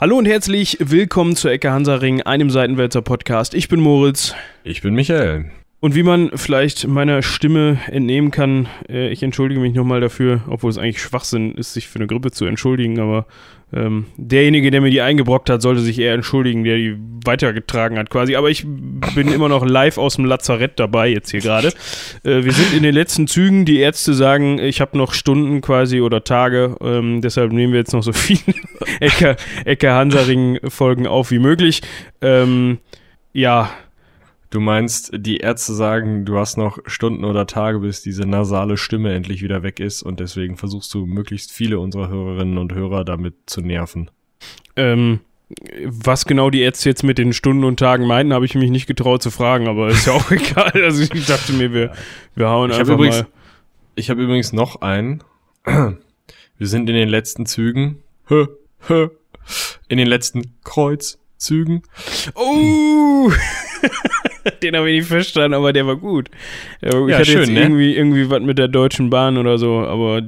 Hallo und herzlich willkommen zur Ecke Hansaring, einem Seitenwälzer Podcast. Ich bin Moritz. Ich bin Michael. Und wie man vielleicht meiner Stimme entnehmen kann, äh, ich entschuldige mich nochmal dafür, obwohl es eigentlich Schwachsinn ist, sich für eine Grippe zu entschuldigen, aber ähm, derjenige, der mir die eingebrockt hat, sollte sich eher entschuldigen, der die weitergetragen hat quasi. Aber ich bin immer noch live aus dem Lazarett dabei jetzt hier gerade. Äh, wir sind in den letzten Zügen. Die Ärzte sagen, ich habe noch Stunden quasi oder Tage. Ähm, deshalb nehmen wir jetzt noch so viele Ecke, Ecke Hansaring-Folgen auf wie möglich. Ähm, ja, Du meinst, die Ärzte sagen, du hast noch Stunden oder Tage, bis diese nasale Stimme endlich wieder weg ist und deswegen versuchst du möglichst viele unserer Hörerinnen und Hörer damit zu nerven. Ähm, was genau die Ärzte jetzt mit den Stunden und Tagen meinten, habe ich mich nicht getraut zu fragen, aber ist ja auch egal. Also ich dachte mir, wir, wir hauen ich einfach übrigens, mal. Ich habe übrigens noch einen. Wir sind in den letzten Zügen. In den letzten Kreuzzügen. Oh! Den habe ich nicht verstanden, aber der war gut. Ja, ich Ja, hatte schön, jetzt ne? irgendwie, irgendwie was mit der Deutschen Bahn oder so, aber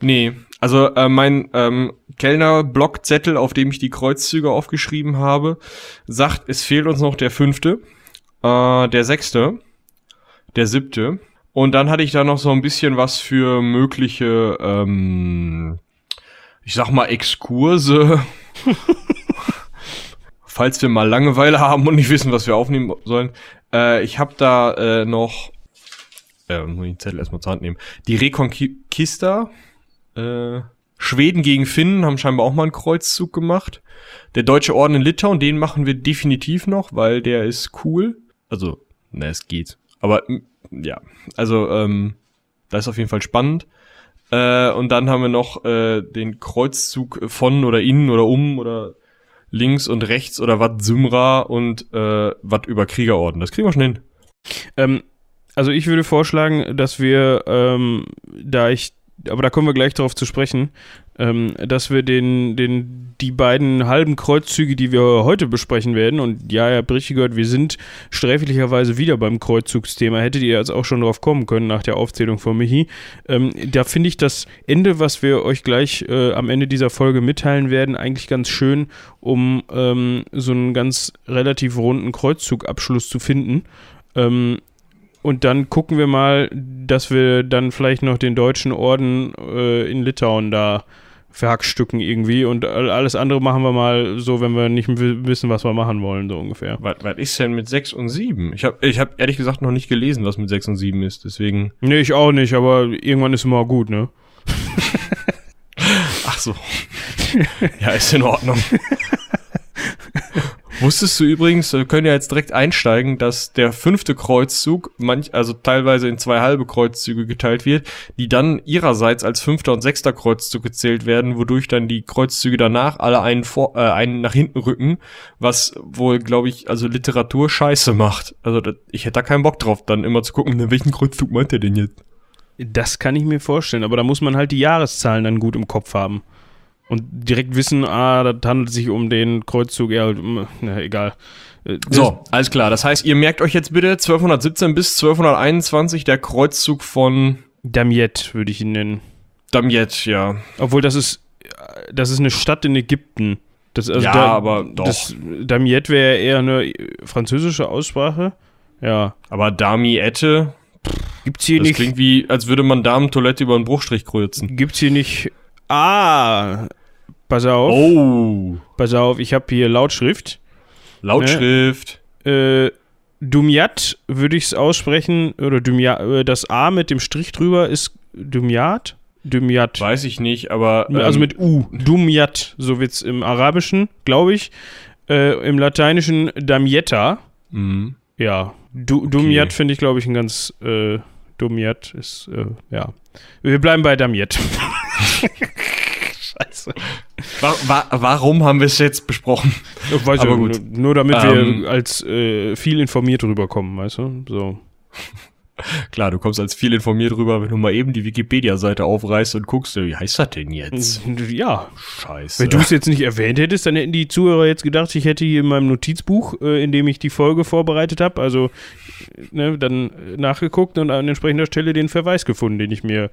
Nee, also äh, mein ähm, Kellner-Blockzettel, auf dem ich die Kreuzzüge aufgeschrieben habe, sagt, es fehlt uns noch der fünfte, äh, der sechste, der siebte. Und dann hatte ich da noch so ein bisschen was für mögliche, ähm, ich sag mal, Exkurse. Falls wir mal Langeweile haben und nicht wissen, was wir aufnehmen sollen. Äh, ich habe da äh, noch, äh, muss ich den Zettel erstmal zur Hand nehmen. Die Reconquista, äh, Schweden gegen Finnen haben scheinbar auch mal einen Kreuzzug gemacht. Der Deutsche Orden in Litauen, den machen wir definitiv noch, weil der ist cool. Also, na, es geht. Aber ja, also ähm, das ist auf jeden Fall spannend. Äh, und dann haben wir noch äh, den Kreuzzug von oder innen oder um oder links und rechts oder wat Symra und äh, wat über Kriegerorden. Das kriegen wir schon hin. ähm, also ich würde vorschlagen, dass wir, ähm, da ich, aber da kommen wir gleich darauf zu sprechen, ähm, dass wir den, den, die beiden halben Kreuzzüge, die wir heute besprechen werden, und ja, ihr habt richtig gehört, wir sind sträflicherweise wieder beim Kreuzzugsthema, hättet ihr jetzt auch schon drauf kommen können nach der Aufzählung von Michi. Ähm, da finde ich das Ende, was wir euch gleich äh, am Ende dieser Folge mitteilen werden, eigentlich ganz schön, um ähm, so einen ganz relativ runden Kreuzzugabschluss zu finden. Ähm, und dann gucken wir mal, dass wir dann vielleicht noch den deutschen Orden äh, in Litauen da verhackstücken irgendwie. Und all- alles andere machen wir mal so, wenn wir nicht wissen, was wir machen wollen, so ungefähr. Was, was ist denn mit 6 und 7? Ich habe ich hab ehrlich gesagt noch nicht gelesen, was mit 6 und 7 ist. Deswegen. Nee, ich auch nicht, aber irgendwann ist immer gut, ne? Ach so. ja, ist in Ordnung. Wusstest du übrigens, wir können ja jetzt direkt einsteigen, dass der fünfte Kreuzzug, manch, also teilweise in zwei halbe Kreuzzüge geteilt wird, die dann ihrerseits als fünfter und sechster Kreuzzug gezählt werden, wodurch dann die Kreuzzüge danach alle einen, vor, äh, einen nach hinten rücken, was wohl, glaube ich, also Literatur scheiße macht. Also das, ich hätte da keinen Bock drauf, dann immer zu gucken, welchen Kreuzzug meint er denn jetzt? Das kann ich mir vorstellen, aber da muss man halt die Jahreszahlen dann gut im Kopf haben. Und direkt wissen, ah, das handelt sich um den Kreuzzug, ja, um- na, egal. Äh, das- So, alles klar. Das heißt, ihr merkt euch jetzt bitte 1217 bis 1221 der Kreuzzug von Damiette würde ich ihn nennen. Damiette, ja. Obwohl das ist, das ist eine Stadt in Ägypten. Das, also Ja, da, aber doch. Das, Damiette wäre eher eine französische Aussprache. Ja. Aber Damiette, Gibt's hier das nicht. klingt wie, als würde man Damentoilette über einen Bruchstrich kreuzen. Gibt's hier nicht. Ah! Pass auf, Oh, pass auf, ich habe hier Lautschrift. Lautschrift. Äh, Dumiat würde ich es aussprechen, oder Dumiat, äh, das A mit dem Strich drüber ist Dumiat? Dumiat. Weiß ich nicht, aber. Ähm, also mit U. Dumiat, so wird's im Arabischen, glaube ich. Äh, Im Lateinischen Damietta. mhm. Ja, du, Dumiat finde ich, glaube ich, ein ganz. Äh, Dumiat ist, äh, ja. Wir bleiben bei Damiet. Scheiße. wa wa warum haben wir es jetzt besprochen? Ich weiß Aber gut. Nur, nur damit Ähm, wir als äh, viel informiert rüberkommen, weißt du? So. Klar, du kommst als viel informiert rüber, wenn du mal eben die Wikipedia-Seite aufreißt und guckst, wie heißt das denn jetzt? Ja. Scheiße. Wenn du es jetzt nicht erwähnt hättest, dann hätten die Zuhörer jetzt gedacht, ich hätte hier in meinem Notizbuch, äh, in dem ich die Folge vorbereitet habe, also ne, dann nachgeguckt und an entsprechender Stelle den Verweis gefunden, den ich mir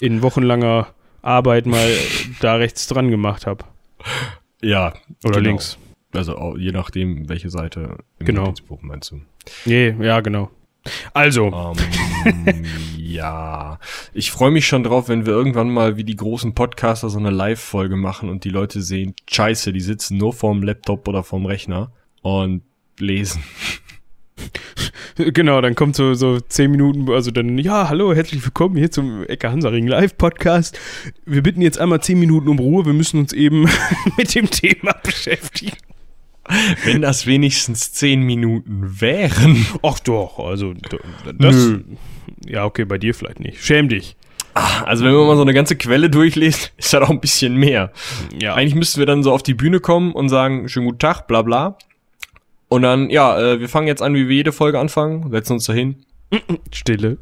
in wochenlanger Arbeit mal da rechts dran gemacht habe. Ja. Oder genau. links. Also je nachdem, welche Seite im Genau. Meinst du. Nee, ja, genau. Also, Ähm, ja, ich freue mich schon drauf, wenn wir irgendwann mal wie die großen Podcaster so eine Live-Folge machen und die Leute sehen, scheiße, die sitzen nur vorm Laptop oder vorm Rechner und lesen. genau, dann kommt so, so zehn Minuten, also dann, ja, hallo, herzlich willkommen hier zum Ecke Hansaring Live-Podcast. Wir bitten jetzt einmal zehn Minuten um Ruhe, wir müssen uns eben mit dem Thema beschäftigen. Wenn das wenigstens zehn Minuten wären. Ach doch, also das. Nö. Ja, okay, bei dir vielleicht nicht. Schäm dich. Also wenn man mal so eine ganze Quelle durchliest, ist das auch ein bisschen mehr. Ja. Eigentlich müssten wir dann so auf die Bühne kommen und sagen, schönen guten Tag, bla bla. Und dann, ja, äh, wir fangen jetzt an, wie wir jede Folge anfangen, setzen uns dahin. Stille.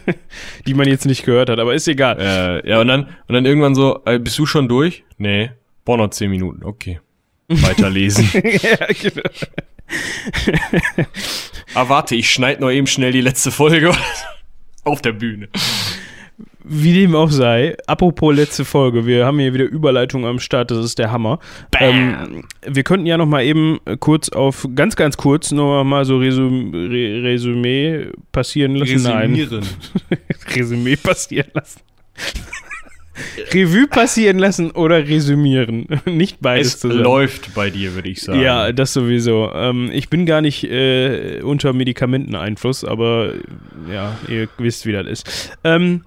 Die man jetzt nicht gehört hat, aber ist egal. Äh, ja, und dann, und dann irgendwann so, äh, bist du schon durch? Nee, brauch noch zehn Minuten, okay. Weiterlesen. ja, genau. ah, warte, ich schneid noch eben schnell die letzte Folge auf der Bühne. Wie dem auch sei, apropos letzte Folge, wir haben hier wieder Überleitung am Start, das ist der Hammer. Ähm, wir könnten ja noch mal eben kurz auf, ganz, ganz kurz, noch mal so Resum, Re, Resümee passieren lassen. Resümieren. Nein, Resümee passieren lassen. Revue passieren lassen oder resümieren. Nicht beides Es zusammen. läuft bei dir, würde ich sagen. Ja, das sowieso. Ähm, ich bin gar nicht äh, unter Medikamenteneinfluss, aber ja, ihr wisst, wie das ist. Ähm,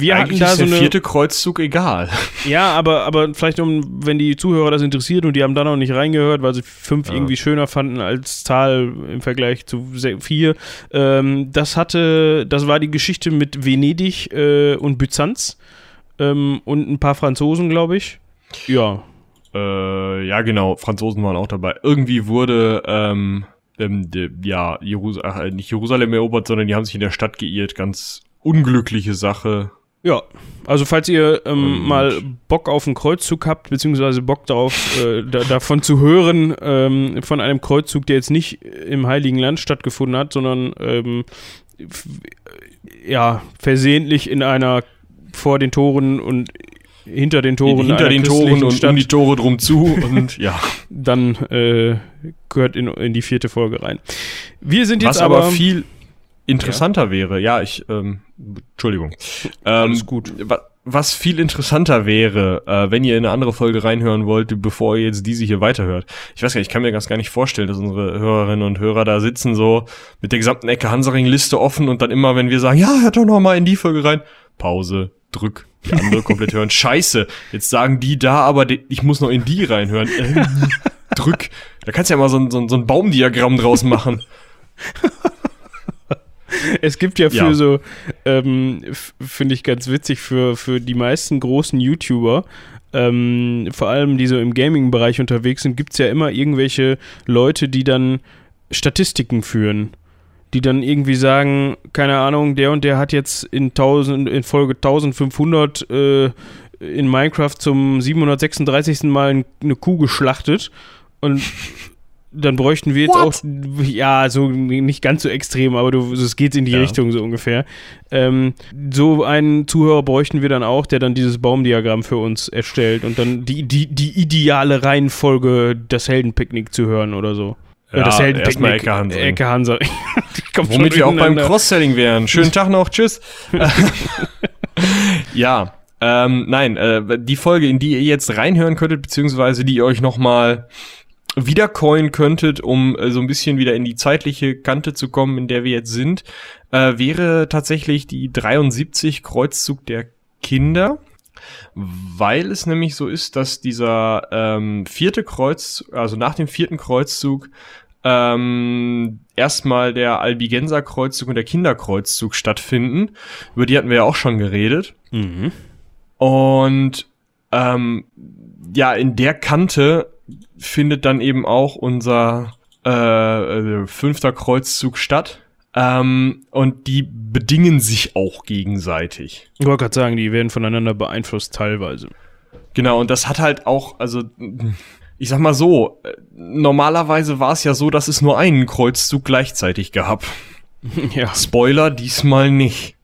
wir Eigentlich hatten da ist so der eine. vierte Kreuzzug egal. Ja, aber, aber vielleicht, um, wenn die Zuhörer das interessiert und die haben da noch nicht reingehört, weil sie fünf Ja. irgendwie schöner fanden als Zahl im Vergleich zu vier. Ähm, das hatte, das war die Geschichte mit Venedig äh, und Byzanz ähm, und ein paar Franzosen, glaube ich. Ja. Äh, ja, genau, Franzosen waren auch dabei. Irgendwie wurde, ähm, ähm, de, ja, Jerus ach, äh, nicht Jerusalem erobert, sondern die haben sich in der Stadt geirrt. Ganz unglückliche Sache. Ja, also falls ihr ähm, mal Bock auf einen Kreuzzug habt, beziehungsweise Bock darauf, äh, da, davon zu hören, ähm, von einem Kreuzzug, der jetzt nicht im Heiligen Land stattgefunden hat, sondern ähm, ja, versehentlich in einer vor den Toren und hinter den Toren Hinter den Toren und Stadt, um die Tore drum zu und ja. dann äh, gehört in, in die vierte Folge rein. Wir sind jetzt Was aber, aber viel interessanter wäre, ja, ich, ähm, Entschuldigung. Ähm, Alles gut. wa- Was viel interessanter wäre, äh, wenn ihr in eine andere Folge reinhören wollt, bevor ihr jetzt diese hier weiterhört. Ich weiß gar nicht, ich kann mir das gar nicht vorstellen, dass unsere Hörerinnen und Hörer da sitzen, so mit der gesamten Ecke Hansaring-Liste offen und dann immer, wenn wir sagen, ja, hört doch noch mal in die Folge rein, Pause, drück, die andere komplett hören. Scheiße, jetzt sagen die da, aber ich muss noch in die reinhören. Äh, drück. Da kannst du ja mal so ein, so ein, so ein Baumdiagramm draus machen. Es gibt ja für Ja. so, ähm, finde ich ganz witzig, für, für die meisten großen YouTuber, ähm, vor allem die so im Gaming-Bereich unterwegs sind, gibt es ja immer irgendwelche Leute, die dann Statistiken führen. Die dann irgendwie sagen, keine Ahnung, der und der hat jetzt in, 1000, in Folge 1500 äh, in Minecraft zum 736. Mal eine Kuh geschlachtet und dann bräuchten wir jetzt What? auch, ja, so nicht ganz so extrem, aber du, es geht in die Ja. Richtung so ungefähr. Ähm, so einen Zuhörer bräuchten wir dann auch, der dann dieses Baumdiagramm für uns erstellt und dann die, die, die ideale Reihenfolge, das Heldenpicknick zu hören oder so. Äh, das erstmal Heldenpicknick. Ecke Hansaring. Ecke schon Womit wir auch beim. Cross-Selling wären. Schönen Tag noch, tschüss. ja, ähm, nein, äh, die Folge, in die ihr jetzt reinhören könntet, beziehungsweise die ihr euch nochmal wiedercoin könntet, um äh, so ein bisschen wieder in die zeitliche Kante zu kommen, in der wir jetzt sind, äh, wäre tatsächlich die 73 Kreuzzug der Kinder. Weil es nämlich so ist, dass dieser ähm, vierte Kreuz, also nach dem vierten Kreuzzug, ähm, erstmal der Albigenser Kreuzzug und der Kinderkreuzzug stattfinden. Über die hatten wir ja auch schon geredet. Mhm. Und ähm, ja, in der Kante findet dann eben auch unser äh, äh, fünfter Kreuzzug statt. Ähm, und die bedingen sich auch gegenseitig. Ich wollte gerade sagen, die werden voneinander beeinflusst teilweise. Genau, und das hat halt auch, also ich sag mal so, äh, normalerweise war es ja so, dass es nur einen Kreuzzug gleichzeitig gab. ja. Spoiler, diesmal nicht.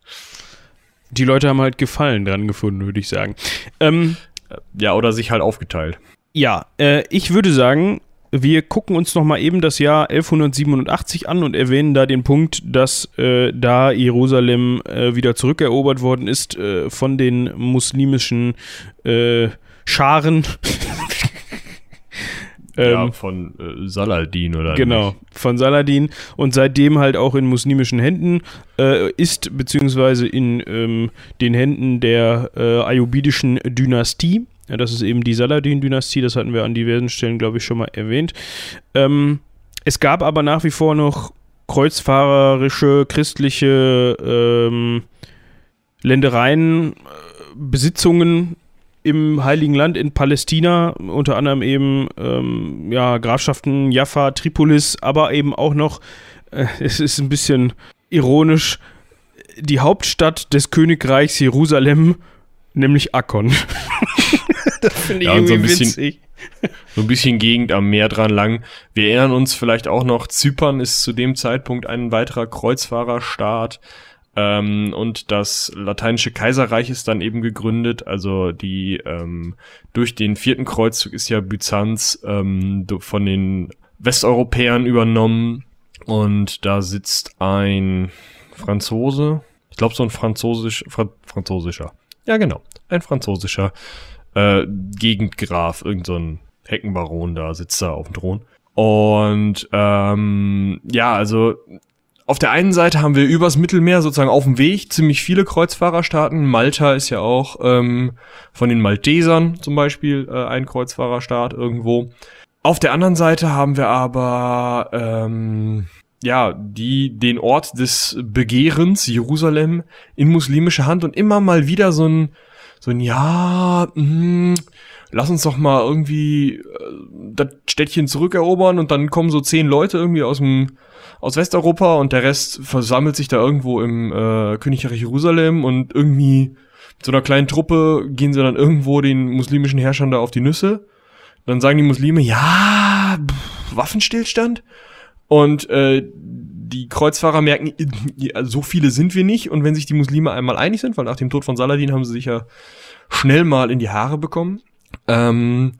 Die Leute haben halt Gefallen dran gefunden, würde ich sagen. Ähm, Ja, oder sich halt aufgeteilt. Ja, äh, ich würde sagen, wir gucken uns noch mal eben das Jahr 1187 an und erwähnen da den Punkt, dass äh, da Jerusalem äh, wieder zurückerobert worden ist äh, von den muslimischen äh, Scharen. ja, Ähm, von äh, Saladin oder Genau, nicht? von Saladin und seitdem halt auch in muslimischen Händen äh, ist, beziehungsweise in ähm, den Händen der äh, ayubidischen Dynastie. Ja, das ist eben die Saladin-Dynastie, das hatten wir an diversen Stellen, glaube ich, schon mal erwähnt. Ähm, es gab aber nach wie vor noch kreuzfahrerische, christliche ähm, Ländereien, äh, Besitzungen im Heiligen Land in Palästina, unter anderem eben ähm, ja, Grafschaften Jaffa, Tripolis, aber eben auch noch, äh, es ist ein bisschen ironisch, die Hauptstadt des Königreichs Jerusalem, nämlich Akkon. das finde ich Ja, und so irgendwie ein bisschen- witzig. So ein bisschen Gegend am Meer dran lang. Wir erinnern uns vielleicht auch noch, Zypern ist zu dem Zeitpunkt ein weiterer Kreuzfahrerstaat. Ähm, und das lateinische Kaiserreich ist dann eben gegründet. Also die ähm, durch den vierten Kreuzzug ist ja Byzanz ähm, von den Westeuropäern übernommen. Und da sitzt ein Franzose. Ich glaube, so ein französisch, Fra französischer. Ja, genau. Ein französischer äh, Gegendgraf, irgend so ein Heckenbaron da sitzt da auf dem Thron. Und ähm, ja, also auf der einen Seite haben wir übers Mittelmeer sozusagen auf dem Weg ziemlich viele Kreuzfahrerstaaten. Malta ist ja auch ähm, von den Maltesern zum Beispiel äh, ein Kreuzfahrerstaat irgendwo. Auf der anderen Seite haben wir aber ähm, ja die den Ort des Begehrens Jerusalem in muslimische Hand und immer mal wieder so ein so ein ja, mh, lass uns doch mal irgendwie äh, das Städtchen zurückerobern und dann kommen so zehn Leute irgendwie aus dem aus Westeuropa und der Rest versammelt sich da irgendwo im äh, Königreich Jerusalem und irgendwie mit so einer kleinen Truppe gehen sie dann irgendwo den muslimischen Herrschern da auf die Nüsse. Dann sagen die Muslime, ja, pff, Waffenstillstand. Und äh, die Kreuzfahrer merken, so viele sind wir nicht. Und wenn sich die Muslime einmal einig sind, weil nach dem Tod von Saladin haben sie sich ja schnell mal in die Haare bekommen, ähm,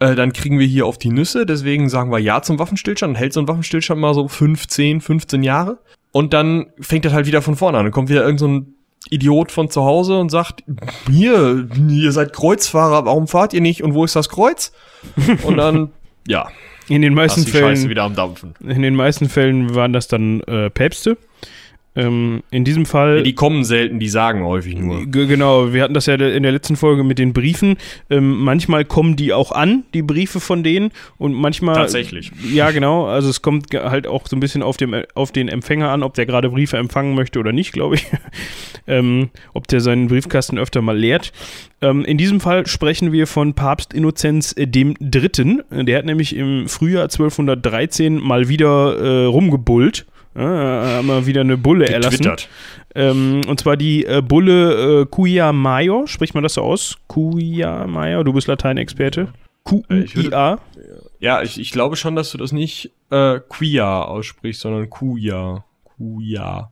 äh, dann kriegen wir hier auf die Nüsse. Deswegen sagen wir ja zum Waffenstillstand. Hält so ein Waffenstillstand mal so 15, 15 Jahre. Und dann fängt das halt wieder von vorne an. Dann kommt wieder irgend so Idiot von zu Hause und sagt, hier, ihr seid Kreuzfahrer, warum fahrt ihr nicht? Und wo ist das Kreuz? Und dann, ja, In den meisten Scheiße Fällen wieder am Dampfen. In den meisten Fällen waren das dann äh, Päpste. Ähm, in diesem Fall. Ja, die kommen selten, die sagen häufig nur. Genau, wir hatten das ja in der letzten Folge mit den Briefen. Ähm, manchmal kommen die auch an, die Briefe von denen, und manchmal. Tatsächlich. Ja, genau. Also es kommt halt auch so ein bisschen auf, dem, auf den Empfänger an, ob der gerade Briefe empfangen möchte oder nicht, glaube ich. ähm, ob der seinen Briefkasten öfter mal leert. Ähm, in diesem Fall sprechen wir von Papst Innozenz äh, dem Dritten. Der hat nämlich im Frühjahr 1213 mal wieder äh, rumgebullt. Ja, haben wir wieder eine Bulle erlassen. Getwittert. Ähm, und zwar die äh, Bulle äh, Cuia Major, spricht man das so aus? Cuia Major, du bist Lateinexperte. Äh, Q-I-A. Ja, ich, ich glaube schon, dass du das nicht äh, Quia aussprichst, sondern Kuya. Kuya.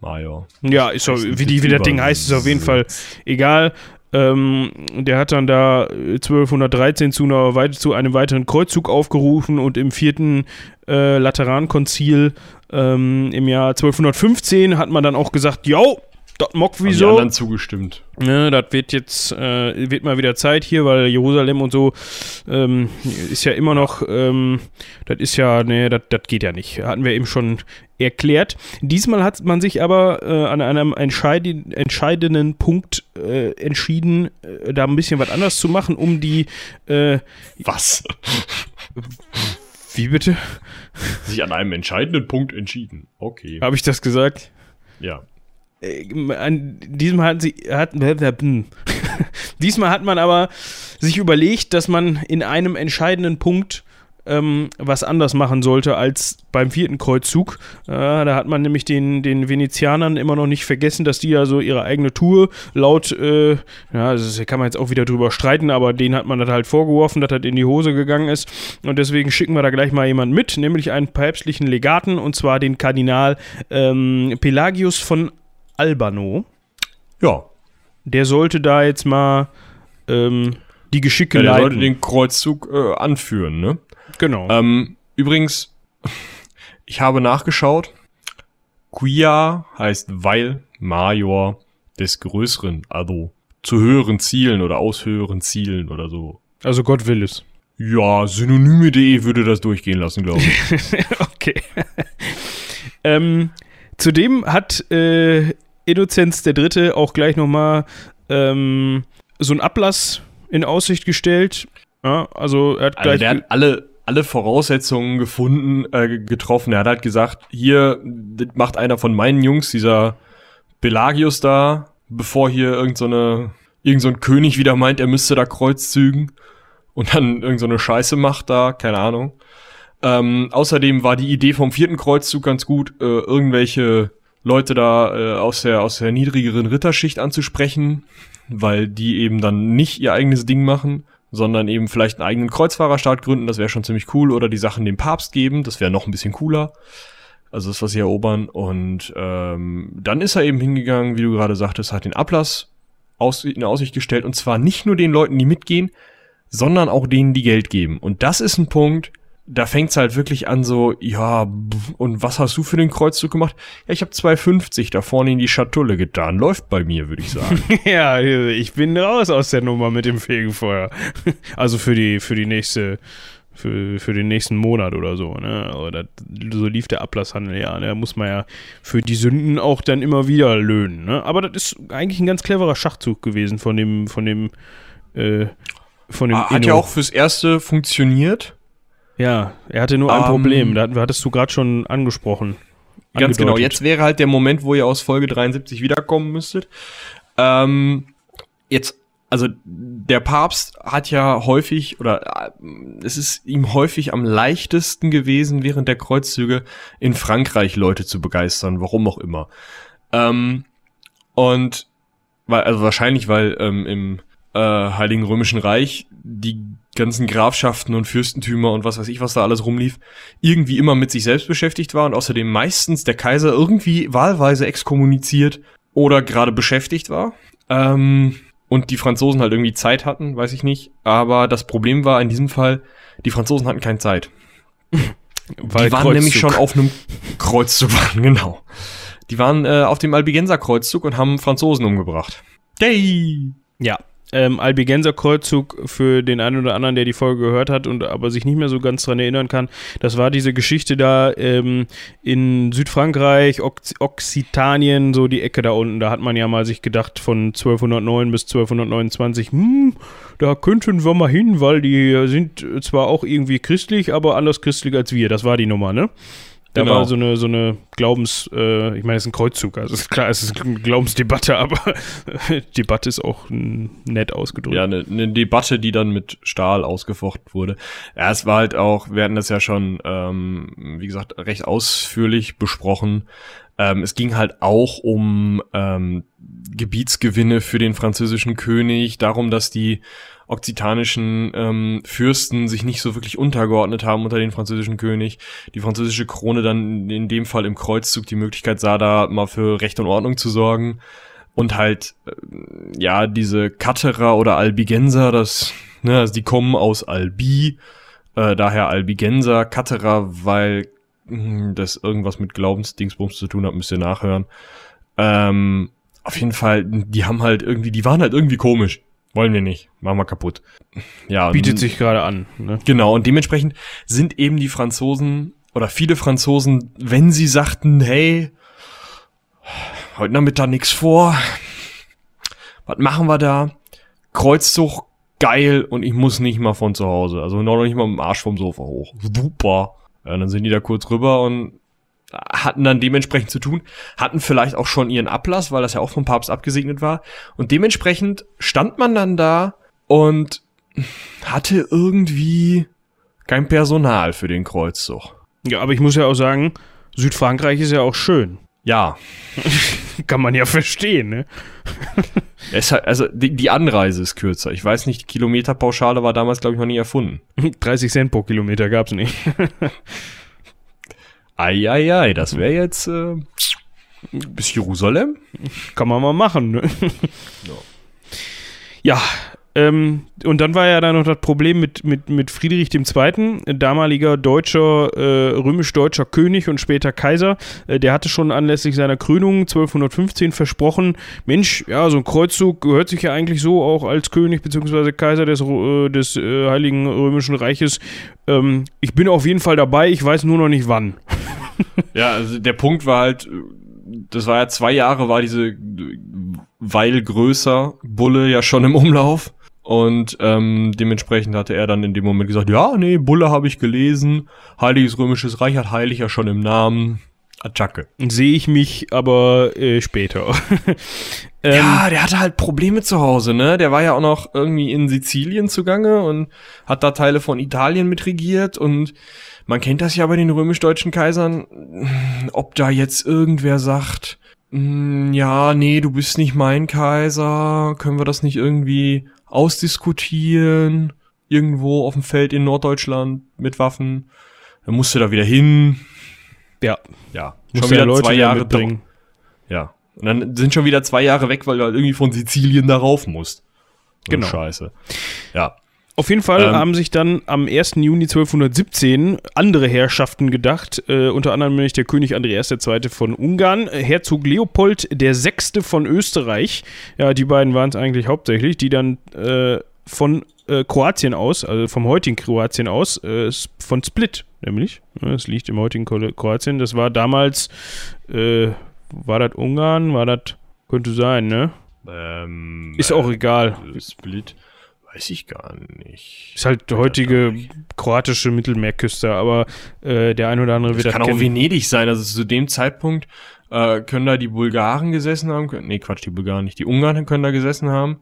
Major. Ja, ist so, wie, die, wie das Ding heißt, ist auf jeden Fall egal. Ähm, der hat dann da äh, 1213 zu, einer, zu einem weiteren Kreuzzug aufgerufen und im vierten äh, Laterankonzil ähm, im Jahr 1215 hat man dann auch gesagt, yo, das mock Haben die wieso. anderen zugestimmt. Ne, das wird jetzt, äh, wird mal wieder Zeit hier, weil Jerusalem und so ähm, ist ja immer noch, ähm, das ist ja, ne, das geht ja nicht. Hatten wir eben schon erklärt. Diesmal hat man sich aber äh, an einem entscheidenden Punkt äh, entschieden, äh, da ein bisschen was anders zu machen, um die, äh, Was? wie bitte? Sich an einem entscheidenden Punkt entschieden. Okay. Habe ich das gesagt? Ja. Äh, an diesem hat sie hat diesmal hat man aber sich überlegt, dass man in einem entscheidenden Punkt ähm, was anders machen sollte als beim vierten Kreuzzug. Äh, da hat man nämlich den, den Venezianern immer noch nicht vergessen, dass die ja so ihre eigene Tour laut, äh, ja, das kann man jetzt auch wieder drüber streiten, aber denen hat man das halt vorgeworfen, dass das in die Hose gegangen ist. Und deswegen schicken wir da gleich mal jemanden mit, nämlich einen päpstlichen Legaten, und zwar den Kardinal ähm, Pelagius von Albano. Ja. Der sollte da jetzt mal ähm, die Geschicke Ja, der sollte leiten. den Kreuzzug äh, anführen, ne? Genau. Ähm, übrigens, ich habe nachgeschaut. Quia heißt weil Major des Größeren, also zu höheren Zielen oder aus höheren Zielen oder so. also Gott will es. Ja, synonyme.de würde das durchgehen lassen, glaube ich. okay. ähm, zudem hat äh, Innozenz der Dritte auch gleich nochmal ähm, so einen Ablass in Aussicht gestellt. Ja, also er hat Also gleich. der hat alle, alle Voraussetzungen gefunden, äh, getroffen. Er hat halt gesagt, hier, macht einer von meinen Jungs, dieser Pelagius da, bevor hier irgend so irgend so König wieder meint, er müsste da kreuzzügen und dann irgend so Scheiße macht da, keine Ahnung. Ähm, außerdem war die Idee vom vierten Kreuzzug ganz gut, äh, irgendwelche Leute da äh, aus, der, aus der niedrigeren Ritterschicht anzusprechen, weil die eben dann nicht ihr eigenes Ding machen, sondern eben vielleicht einen eigenen Kreuzfahrerstaat gründen, das wäre schon ziemlich cool, oder die Sachen dem Papst geben, das wäre noch ein bisschen cooler. Also das, was sie erobern. Und ähm, dann ist er eben hingegangen, wie du gerade sagtest, hat den Ablass aus, in Aussicht gestellt, und zwar nicht nur den Leuten, die mitgehen, sondern auch denen, die Geld geben. Und das ist ein Punkt, da fängt's halt wirklich an so, ja, und was hast du für den Kreuzzug gemacht? Ja, ich habe 2,50 da vorne in die Schatulle getan. Läuft bei mir, würde ich sagen. ja, ich bin raus aus der Nummer mit dem Fegefeuer. Also für die, für die nächste, für, für den nächsten Monat oder so. Ne? Also das, so lief der Ablasshandel ja. Da muss man ja für die Sünden auch dann immer wieder löhnen. Ne? Aber das ist eigentlich ein ganz cleverer Schachzug gewesen von dem, von dem, äh, von dem. Ah, Hat Inno. ja auch fürs Erste funktioniert. Ja, er hatte nur ein Ähm, Problem. Da hattest du gerade schon angesprochen. Ganz genau. angedeutet. Jetzt wäre halt der Moment, wo ihr aus Folge 73 wiederkommen müsstet. Ähm, jetzt, also der Papst hat ja häufig oder äh, es ist ihm häufig am leichtesten gewesen, während der Kreuzzüge in Frankreich Leute zu begeistern, warum auch immer. Ähm, und weil, also wahrscheinlich, weil ähm, im äh, Heiligen Römischen Reich die ganzen Grafschaften und Fürstentümer und was weiß ich, was da alles rumlief, irgendwie immer mit sich selbst beschäftigt war und außerdem meistens der Kaiser irgendwie wahlweise exkommuniziert oder gerade beschäftigt war. Ähm, und die Franzosen halt irgendwie Zeit hatten, weiß ich nicht. Aber das Problem war in diesem Fall, die Franzosen hatten keine Zeit. Weil die waren Kreuzzug. nämlich schon auf einem Kreuzzug, waren, genau. Die waren äh, auf dem Albigenser Kreuzzug und haben Franzosen umgebracht. Yay! Ja, ähm, Albigenser Kreuzzug für den einen oder anderen, der die Folge gehört hat und aber sich nicht mehr so ganz dran erinnern kann. Das war diese Geschichte da ähm, in Südfrankreich, Occitanien, so die Ecke da unten. Da hat man ja mal sich gedacht, von 1209 bis 1229, hm, da könnten wir mal hin, weil die sind zwar auch irgendwie christlich, aber anders christlich als wir. Das war die Nummer, ne? Da Genau. war so eine, so eine Glaubens, äh, ich meine, es ist ein Kreuzzug, also ist klar, es ist eine Glaubensdebatte, aber Debatte ist auch nett ausgedrückt. Ja, eine ne Debatte, die dann mit Stahl ausgefochten wurde. Ja, es war halt auch, wir hatten das ja schon, ähm, wie gesagt, recht ausführlich besprochen. Ähm, es ging halt auch um ähm, Gebietsgewinne für den französischen König, darum, dass die okzitanischen ähm, Fürsten sich nicht so wirklich untergeordnet haben unter den französischen König. Die französische Krone dann in dem Fall im Kreuzzug die Möglichkeit sah, da mal für Recht und Ordnung zu sorgen. Und halt, äh, ja, diese Katterer oder Albigenser, das, ne, also die kommen aus Albi, äh, daher Albigenser, Katterer, weil mh, das irgendwas mit Glaubensdingsbums zu tun hat, müsst ihr nachhören. Ähm, auf jeden Fall, die haben halt irgendwie, die waren halt irgendwie komisch. Wollen wir nicht. Machen wir kaputt. Ja. Bietet sich gerade an. Ne? Genau, und dementsprechend sind eben die Franzosen oder viele Franzosen, wenn sie sagten, hey, heute Nachmittag nix vor, was machen wir da? Kreuzzug, geil, und ich muss nicht mal von zu Hause, also noch nicht mal mit dem Arsch vom Sofa hoch. Super. Ja, dann sind die da kurz rüber und hatten dann dementsprechend zu tun, hatten vielleicht auch schon ihren Ablass, weil das ja auch vom Papst abgesegnet war. Und dementsprechend stand man dann da und hatte irgendwie kein Personal für den Kreuzzug. Ja, aber ich muss ja auch sagen, Südfrankreich ist ja auch schön. Ja, Kann man ja verstehen, ne? es hat, also die, die Anreise ist kürzer. Ich weiß nicht, die Kilometerpauschale war damals, glaube ich, noch nie erfunden. 30 Cent pro Kilometer gab's nicht. Eieiei, das wäre jetzt äh, bis Jerusalem? Kann man mal machen, ne? Ja, Ähm, und dann war ja da noch das Problem mit, mit, mit Friedrich II., damaliger deutscher, äh, römisch-deutscher König und später Kaiser. Äh, der hatte schon anlässlich seiner Krönung 1215 versprochen, Mensch, ja, so ein Kreuzzug gehört sich ja eigentlich so auch als König bzw. Kaiser des, äh, des äh, Heiligen Römischen Reiches. Ähm, ich bin auf jeden Fall dabei, ich weiß nur noch nicht wann. Ja, also der Punkt war halt, das war ja zwei Jahre, war diese weil größer Bulle ja schon im Umlauf. Und ähm, dementsprechend hatte er dann in dem Moment gesagt, ja, nee, Bulle habe ich gelesen, Heiliges Römisches Reich hat heilig ja schon im Namen. Attacke. Sehe ich mich aber äh, später. ähm, ja, der hatte halt Probleme zu Hause, ne? Der war ja auch noch irgendwie in Sizilien zugange und hat da Teile von Italien mitregiert und man kennt das ja bei den römisch-deutschen Kaisern, ob da jetzt irgendwer sagt, hm, ja, nee, du bist nicht mein Kaiser, können wir das nicht irgendwie ausdiskutieren, irgendwo auf dem Feld in Norddeutschland mit Waffen, dann musst du da wieder hin. Ja. Ja. Schon wieder Leute zwei Jahre bringen. Ja. Und dann sind schon wieder zwei Jahre weg, weil du halt irgendwie von Sizilien darauf musst. So genau. Scheiße. Ja. Auf jeden Fall ähm, haben sich dann am 1. Juni 1217 andere Herrschaften gedacht, äh, unter anderem nämlich der König Andreas II. von Ungarn, Herzog Leopold VI. von Österreich, ja, die beiden waren es eigentlich hauptsächlich, die dann äh, von äh, Kroatien aus, also vom heutigen Kroatien aus, äh, von Split nämlich, es liegt im heutigen Kroatien, das war damals, äh, war das Ungarn, war das, könnte sein, ne? Ähm, Ist auch egal. Split. Weiß ich gar nicht. Ist halt heutige kroatische Mittelmeerküste, aber äh, der ein oder andere das wird kann das auch Venedig sein. Also zu dem Zeitpunkt äh, können da die Bulgaren gesessen haben. Nee, Quatsch, die Bulgaren nicht. Die Ungarn können da gesessen haben.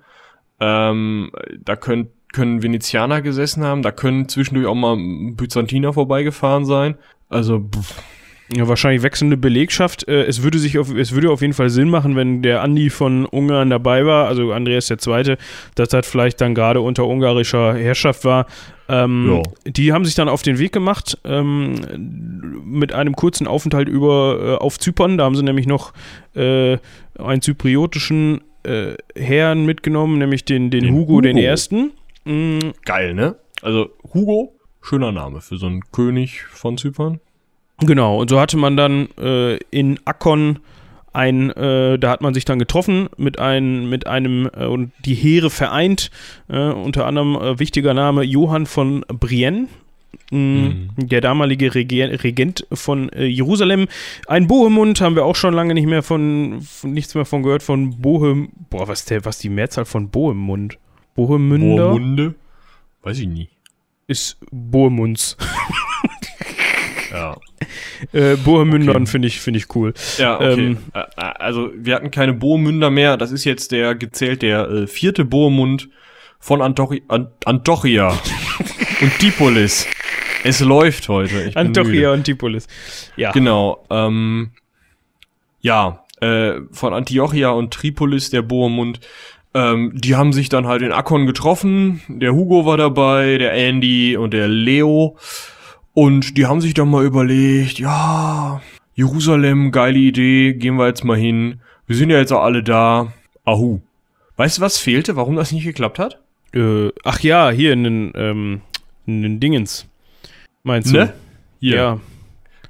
Ähm, da können, können Venezianer gesessen haben. Da können zwischendurch auch mal Byzantiner vorbeigefahren sein. Also, pff ja, wahrscheinlich wechselnde Belegschaft. Äh, es würde sich auf, es würde auf jeden Fall Sinn machen, wenn der Andi von Ungarn dabei war, also Andreas II., dass das vielleicht dann gerade unter ungarischer Herrschaft war. Ähm, die haben sich dann auf den Weg gemacht ähm, mit einem kurzen Aufenthalt über äh, auf Zypern. Da haben sie nämlich noch äh, einen zypriotischen äh, Herrn mitgenommen, nämlich den, den, den Hugo, Hugo, den Ersten. Mhm. Geil, ne? Also Hugo, schöner Name für so einen König von Zypern. Genau, und so hatte man dann äh, in Akkon ein, äh, da hat man sich dann getroffen mit, ein, mit einem äh, und die Heere vereint, äh, unter anderem äh, wichtiger Name Johann von Brienne, mm, mhm. der damalige Regent von äh, Jerusalem. Ein Bohemund haben wir auch schon lange nicht mehr von, von nichts mehr von gehört, von Bohem, boah, was der, was die Mehrzahl von Bohemund? Bohemünder? Bohemunde? Weiß ich nie. Ist Bohemunds. ja. Äh, Bohemündern okay. finde ich, find ich cool. Ja, okay. Ähm, also wir hatten keine Bohemünder mehr. Das ist jetzt der gezählt der äh, vierte Bohemund von Antochi Ant Antochia und Dipolis. Es läuft heute. Ich Antochia und Dipolis. Ja. Genau. Ähm, ja, äh, von Antiochia und Tripolis, der Bohemund. Ähm, die haben sich dann halt in Akkon getroffen. Der Hugo war dabei, der Andy und der Leo. Und die haben sich dann mal überlegt, ja, Jerusalem, geile Idee, gehen wir jetzt mal hin. Wir sind ja jetzt auch alle da. Ahu. Weißt du, was fehlte, warum das nicht geklappt hat? Äh, ach ja, hier in den, ähm, in den Dingens. Meinst du? Ne? Hier. Ja.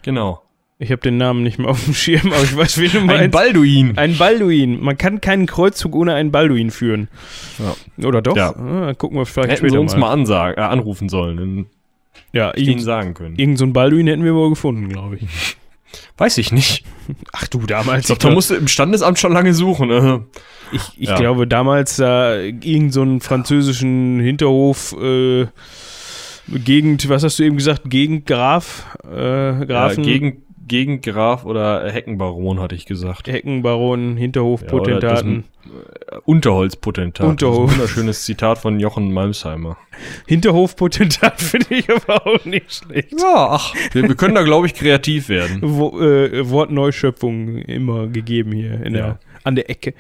Genau. Ich habe den Namen nicht mehr auf dem Schirm, aber ich weiß, wie du meinst. Ein Balduin. Ein Balduin. Man kann keinen Kreuzzug ohne einen Balduin führen. Ja. Oder doch? Ja. Ah, gucken wir vielleicht Hätten später sie uns mal, mal ansagen, äh, anrufen sollen ja, ich ihnen sagen können. Irgend so ein Balduin hätten wir wohl gefunden, glaube ich. Weiß ich nicht. Ach du, damals. Ich glaube, da musste im Standesamt schon lange suchen. Ne? Ich, ich ja. glaube, damals da äh, irgend so einen französischen Hinterhof äh, Gegend, was hast du eben gesagt? Gegend Graf, äh, Grafen. Ja, Gegend Gegengraf oder Heckenbaron, hatte ich gesagt. Heckenbaron, Hinterhofpotentaten. Ja, äh, Unterholzpotentat. Unterhof. ein wunderschönes Zitat von Jochen Malmsheimer. Hinterhofpotentat finde ich aber auch nicht schlecht. Ja, ach, wir, wir können da, glaube ich, kreativ werden. Wo, äh, Wortneuschöpfung immer gegeben hier in der, an der Ecke.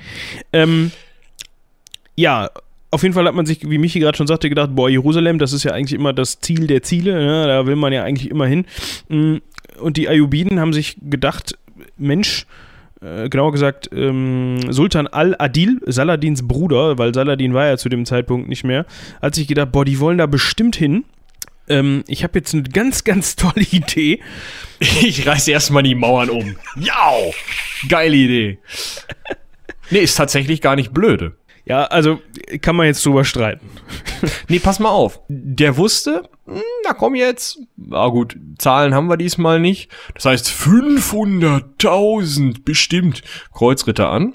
Ähm, ja, auf jeden Fall hat man sich, wie Michi gerade schon sagte, gedacht, boah, Jerusalem, das ist ja eigentlich immer das Ziel der Ziele, ne? da will man ja eigentlich immer hin. Und die Ayubiden haben sich gedacht, Mensch, äh, genauer gesagt ähm, Sultan al-Adil, Saladins Bruder, weil Saladin war ja zu dem Zeitpunkt nicht mehr, hat sich gedacht, boah, die wollen da bestimmt hin. Ähm, ich habe jetzt eine ganz, ganz tolle Idee. Ich reiße erstmal die Mauern um. Ja, geile Idee. Nee, ist tatsächlich gar nicht blöde. Ja, also kann man jetzt drüber streiten. Nee, pass mal auf. Der wusste, hm, na komm jetzt. Na gut, Zahlen haben wir diesmal nicht. Das heißt 500.000 bestimmt Kreuzritter an.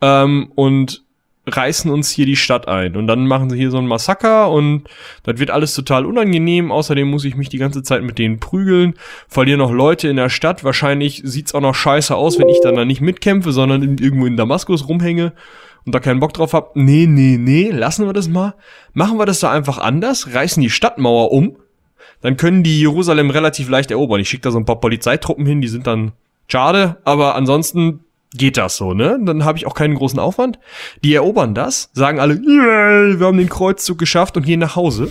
Ähm, und reißen uns hier die Stadt ein. Und dann machen sie hier so ein Massaker und das wird alles total unangenehm. Außerdem muss ich mich die ganze Zeit mit denen prügeln. Verliere noch Leute in der Stadt. Wahrscheinlich sieht's auch noch scheiße aus, wenn ich dann da nicht mitkämpfe, sondern irgendwo in Damaskus rumhänge und da keinen Bock drauf hab. Nee, nee, nee, lassen wir das mal. Machen wir das da einfach anders, reißen die Stadtmauer um. Dann können die Jerusalem relativ leicht erobern. Ich schicke da so ein paar Polizeitruppen hin, die sind dann schade, aber ansonsten geht das so, ne? Dann habe ich auch keinen großen Aufwand. Die erobern das, sagen alle, yeah, wir haben den Kreuzzug geschafft und gehen nach Hause.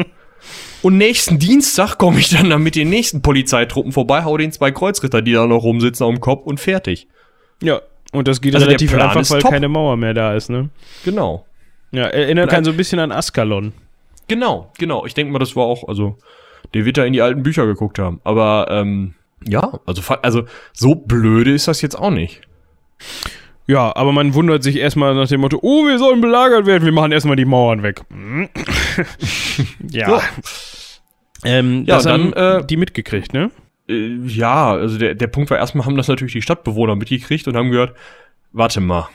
und nächsten Dienstag komme ich dann, dann mit den nächsten Polizeitruppen vorbei, hau den zwei Kreuzritter, die da noch rumsitzen, auf dem Kopf und fertig. Ja, und das geht Also relativ einfach, weil top. keine Mauer mehr da ist, ne? Genau. Ja, erinnert einen so ein bisschen an Askalon. Genau, genau. Ich denke mal, das war auch, also, der wird da in die alten Bücher geguckt haben. Aber, ähm, ja, also, also, so blöde ist das jetzt auch nicht. Ja, aber man wundert sich erstmal nach dem Motto, oh, wir sollen belagert werden, wir machen erstmal die Mauern weg. ja. So. Ähm, Ja, das dann, haben äh, die mitgekriegt, ne? Äh, ja, also der, der Punkt war erstmal, haben das natürlich die Stadtbewohner mitgekriegt und haben gehört, warte mal,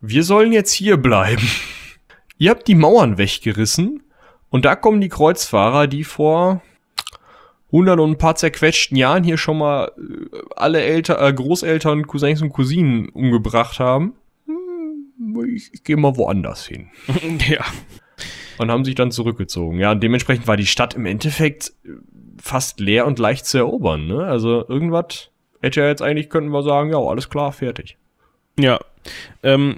wir sollen jetzt hier bleiben. Ihr habt die Mauern weggerissen und da kommen die Kreuzfahrer, die vor hundert und ein paar zerquetschten Jahren hier schon mal äh, alle Eltern, äh, Großeltern, Cousins und Cousinen umgebracht haben. Hm, Ich, ich gehe mal woanders hin. ja. Und haben sich dann zurückgezogen. Ja, und dementsprechend war die Stadt im Endeffekt äh, fast leer und leicht zu erobern. Ne? Also irgendwas hätte ja jetzt eigentlich, könnten wir sagen, ja, alles klar, fertig. Ja. Ähm,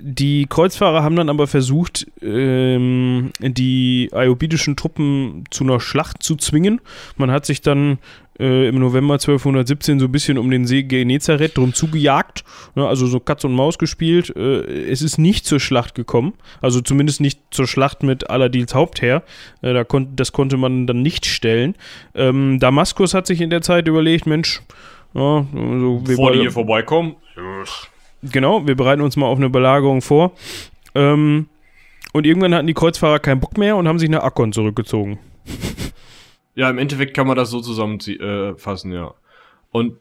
die Kreuzfahrer haben dann aber versucht, ähm, die ayubidischen Truppen zu einer Schlacht zu zwingen. Man hat sich dann äh, im November 1217 so ein bisschen um den See Genezareth drum zugejagt, ne, also so Katz und Maus gespielt. Äh, es ist nicht zur Schlacht gekommen, also zumindest nicht zur Schlacht mit Aladils Hauptheer. Äh, da kon das konnte man dann nicht stellen. Ähm, Damaskus hat sich in der Zeit überlegt, Mensch, ja, also wir Bevor die wollen- hier vorbeikommen. Genau, wir bereiten uns mal auf eine Belagerung vor. Ähm, und irgendwann hatten die Kreuzfahrer keinen Bock mehr und haben sich nach Akkon zurückgezogen. Ja, im Endeffekt kann man das so zusammenfassen, äh, ja. Und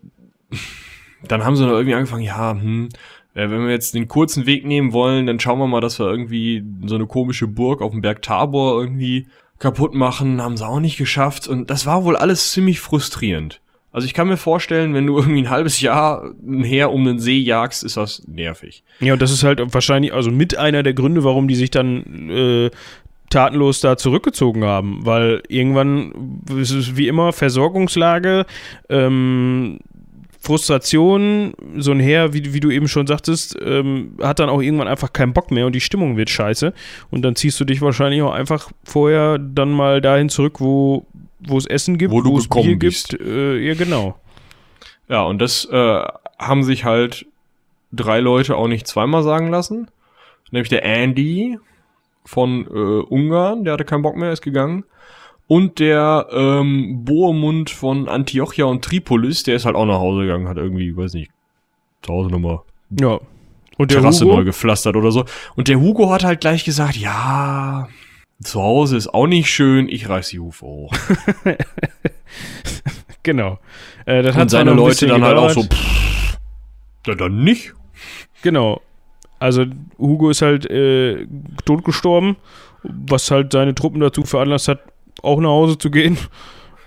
dann haben sie noch irgendwie angefangen, ja, hm, äh, wenn wir jetzt den kurzen Weg nehmen wollen, dann schauen wir mal, dass wir irgendwie so eine komische Burg auf dem Berg Tabor irgendwie kaputt machen. Haben sie auch nicht geschafft. Und das war wohl alles ziemlich frustrierend. Also ich kann mir vorstellen, wenn du irgendwie ein halbes Jahr ein um den See jagst, ist das nervig. Ja, und das ist halt wahrscheinlich also mit einer der Gründe, warum die sich dann äh, tatenlos da zurückgezogen haben. Weil irgendwann ist es wie immer Versorgungslage, ähm, Frustration, so ein Heer, wie, wie du eben schon sagtest, ähm, hat dann auch irgendwann einfach keinen Bock mehr und die Stimmung wird scheiße. Und dann ziehst du dich wahrscheinlich auch einfach vorher dann mal dahin zurück, wo wo es Essen gibt, Wo du es Bier bist. gibt. Äh, ja, genau. Ja, und das äh, haben sich halt drei Leute auch nicht zweimal sagen lassen. Nämlich der Andy von äh, Ungarn, der hatte keinen Bock mehr, ist gegangen. Und der ähm, Bohemund von Antiochia und Tripolis, der ist halt auch nach Hause gegangen, hat irgendwie, weiß nicht, zu Hause nochmal Ja. Und der Terrasse Hugo? neu gepflastert oder so. Und der Hugo hat halt gleich gesagt, ja, zu Hause ist auch nicht schön, ich reiß die Hufe hoch. Genau. Äh, das Und hat seine Leute dann halt auch gedauert. so, pff, dann nicht. Genau. Also Hugo ist halt äh, totgestorben, was halt seine Truppen dazu veranlasst hat, auch nach Hause zu gehen.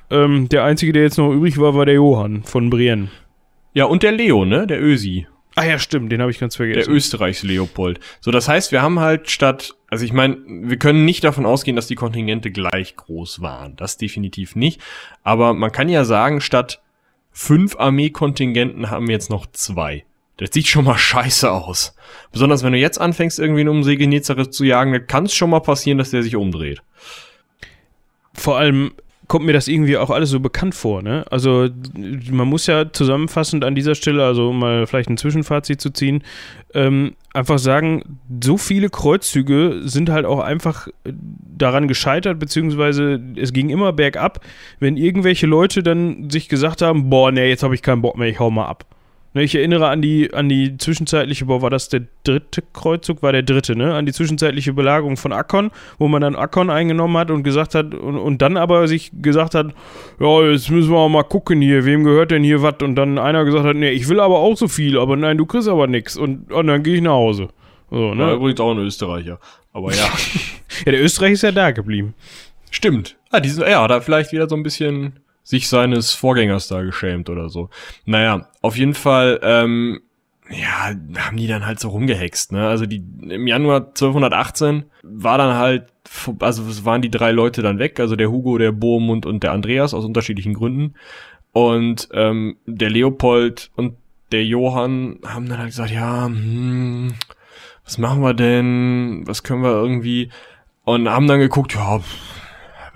Ähm, der einzige, der jetzt noch übrig war, war der Johann von Brienne. Ja, und der Leo, ne, der Ösi. Ah ja, stimmt, den habe ich ganz Der vergessen. Österreichs Leopold. So, das heißt, wir haben halt statt, also ich meine, wir können nicht davon ausgehen, dass die Kontingente gleich groß waren. Das definitiv nicht. Aber man kann ja sagen, statt fünf Armeekontingenten haben wir jetzt noch zwei. Das sieht schon mal scheiße aus. Besonders wenn du jetzt anfängst, irgendwie einen Genezareth zu jagen, dann kann es schon mal passieren, dass der sich umdreht. Vor allem, kommt mir das irgendwie auch alles so bekannt vor, ne? Also man muss ja zusammenfassend an dieser Stelle, also um mal vielleicht ein Zwischenfazit zu ziehen, ähm, einfach sagen, so viele Kreuzzüge sind halt auch einfach daran gescheitert, beziehungsweise es ging immer bergab, wenn irgendwelche Leute dann sich gesagt haben, boah, nee, jetzt habe ich keinen Bock mehr, ich hau mal ab. Ne, ich erinnere an die, an die zwischenzeitliche, boah, war das der dritte Kreuzzug? War der dritte, ne? An die zwischenzeitliche Belagerung von Akkon, wo man dann Akkon eingenommen hat und gesagt hat, und, und dann aber sich gesagt hat, ja, jetzt müssen wir mal gucken hier, wem gehört denn hier was? Und dann einer gesagt hat, nee, ich will aber auch so viel, aber nein, du kriegst aber nichts. Und, und dann gehe ich nach Hause. So, ne? Ja, übrigens auch ein Österreicher. Aber ja. ja, der Österreicher ist ja da geblieben. Stimmt. Ah, diesen, ja, da vielleicht wieder so ein bisschen sich seines Vorgängers da geschämt oder so. Naja, auf jeden Fall, ähm, ja, haben die dann halt so rumgehext, ne? Also die im Januar 1218 war dann halt, also es waren die drei Leute dann weg, also der Hugo, der Bohmund und der Andreas aus unterschiedlichen Gründen. Und ähm, der Leopold und der Johann haben dann halt gesagt, ja, hm, was machen wir denn? Was können wir irgendwie? Und haben dann geguckt, ja,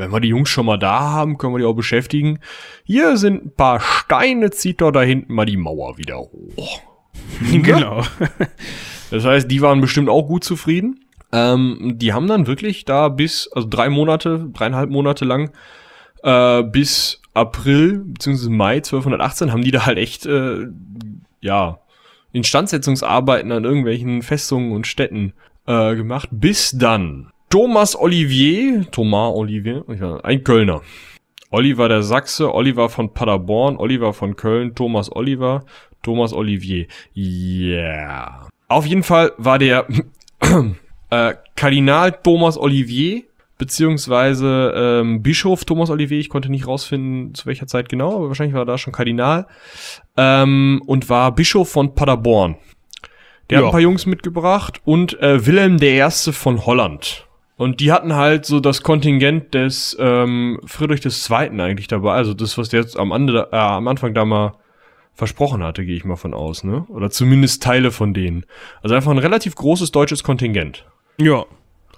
wenn wir die Jungs schon mal da haben, können wir die auch beschäftigen. Hier sind ein paar Steine, zieht doch da hinten mal die Mauer wieder hoch. genau. das heißt, die waren bestimmt auch gut zufrieden. Ähm, die haben dann wirklich da bis, also drei Monate, dreieinhalb Monate lang, äh, bis April bzw. Mai 1218 haben die da halt echt, äh, ja, Instandsetzungsarbeiten an irgendwelchen Festungen und Städten äh, gemacht, bis dann Thomas Olivier, Thomas Olivier, ein Kölner. Oliver der Sachse, Oliver von Paderborn, Oliver von Köln, Thomas Oliver, Thomas Olivier. Yeah. Auf jeden Fall war der äh, Kardinal Thomas Olivier, beziehungsweise ähm, Bischof Thomas Olivier, ich konnte nicht rausfinden, zu welcher Zeit genau, aber wahrscheinlich war er da schon Kardinal, ähm, und war Bischof von Paderborn. Der ja. hat ein paar Jungs mitgebracht und äh, Wilhelm I. von Holland. Und die hatten halt so das Kontingent des ähm, Friedrich II. eigentlich dabei. Also das, was der jetzt am, Ande, äh, am Anfang da mal versprochen hatte, gehe ich mal von aus, ne? Oder zumindest Teile von denen. Also einfach ein relativ großes deutsches Kontingent. Ja.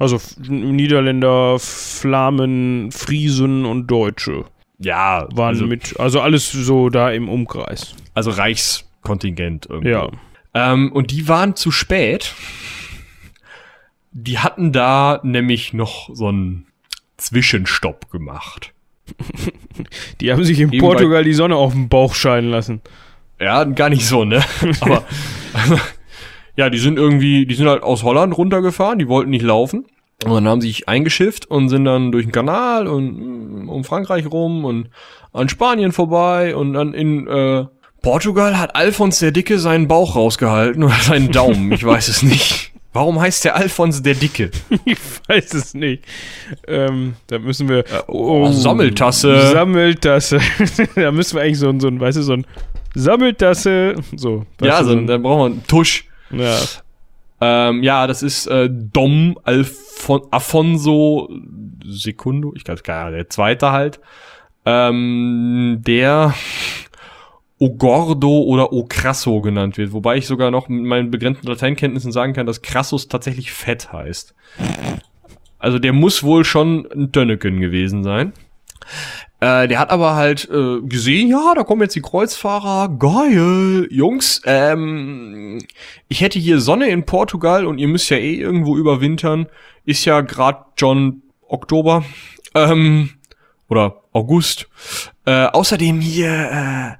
Also Niederländer, Flamen, Friesen und Deutsche. Ja. Waren also, mit, also alles so da im Umkreis. Also Reichskontingent irgendwie. Ja. Ähm, und die waren zu spät die hatten da nämlich noch so einen Zwischenstopp gemacht. die haben sich in Eben Portugal die Sonne auf den Bauch scheinen lassen. Ja, gar nicht so, ne? Aber also, ja, die sind irgendwie, die sind halt aus Holland runtergefahren, die wollten nicht laufen. Und dann haben sie sich eingeschifft und sind dann durch den Kanal und mm, um Frankreich rum und an Spanien vorbei und dann in äh, Portugal hat Alfons der Dicke seinen Bauch rausgehalten oder seinen Daumen, ich weiß es nicht. Warum heißt der Alfons der Dicke? ich weiß es nicht. Ähm, da müssen wir. Äh, oh, oh, Sammeltasse. Sammeltasse. da müssen wir eigentlich so ein, so ein, weißt du, so ein Sammeltasse. So. Ja, so, dann brauchen wir einen Tusch. Ja. Ähm, ja, das ist äh, Dom Alfon Afonso Secundo, ich glaube, der zweite halt. Ähm, der Ogordo oder O Crasso genannt wird, wobei ich sogar noch mit meinen begrenzten Lateinkenntnissen sagen kann, dass Crassus tatsächlich fett heißt. Also der muss wohl schon ein Tönneken gewesen sein. Äh, der hat aber halt äh, gesehen, ja, da kommen jetzt die Kreuzfahrer, geil, Jungs, ähm, ich hätte hier Sonne in Portugal und ihr müsst ja eh irgendwo überwintern, ist ja grad schon Oktober, ähm, oder August. Äh, außerdem hier äh,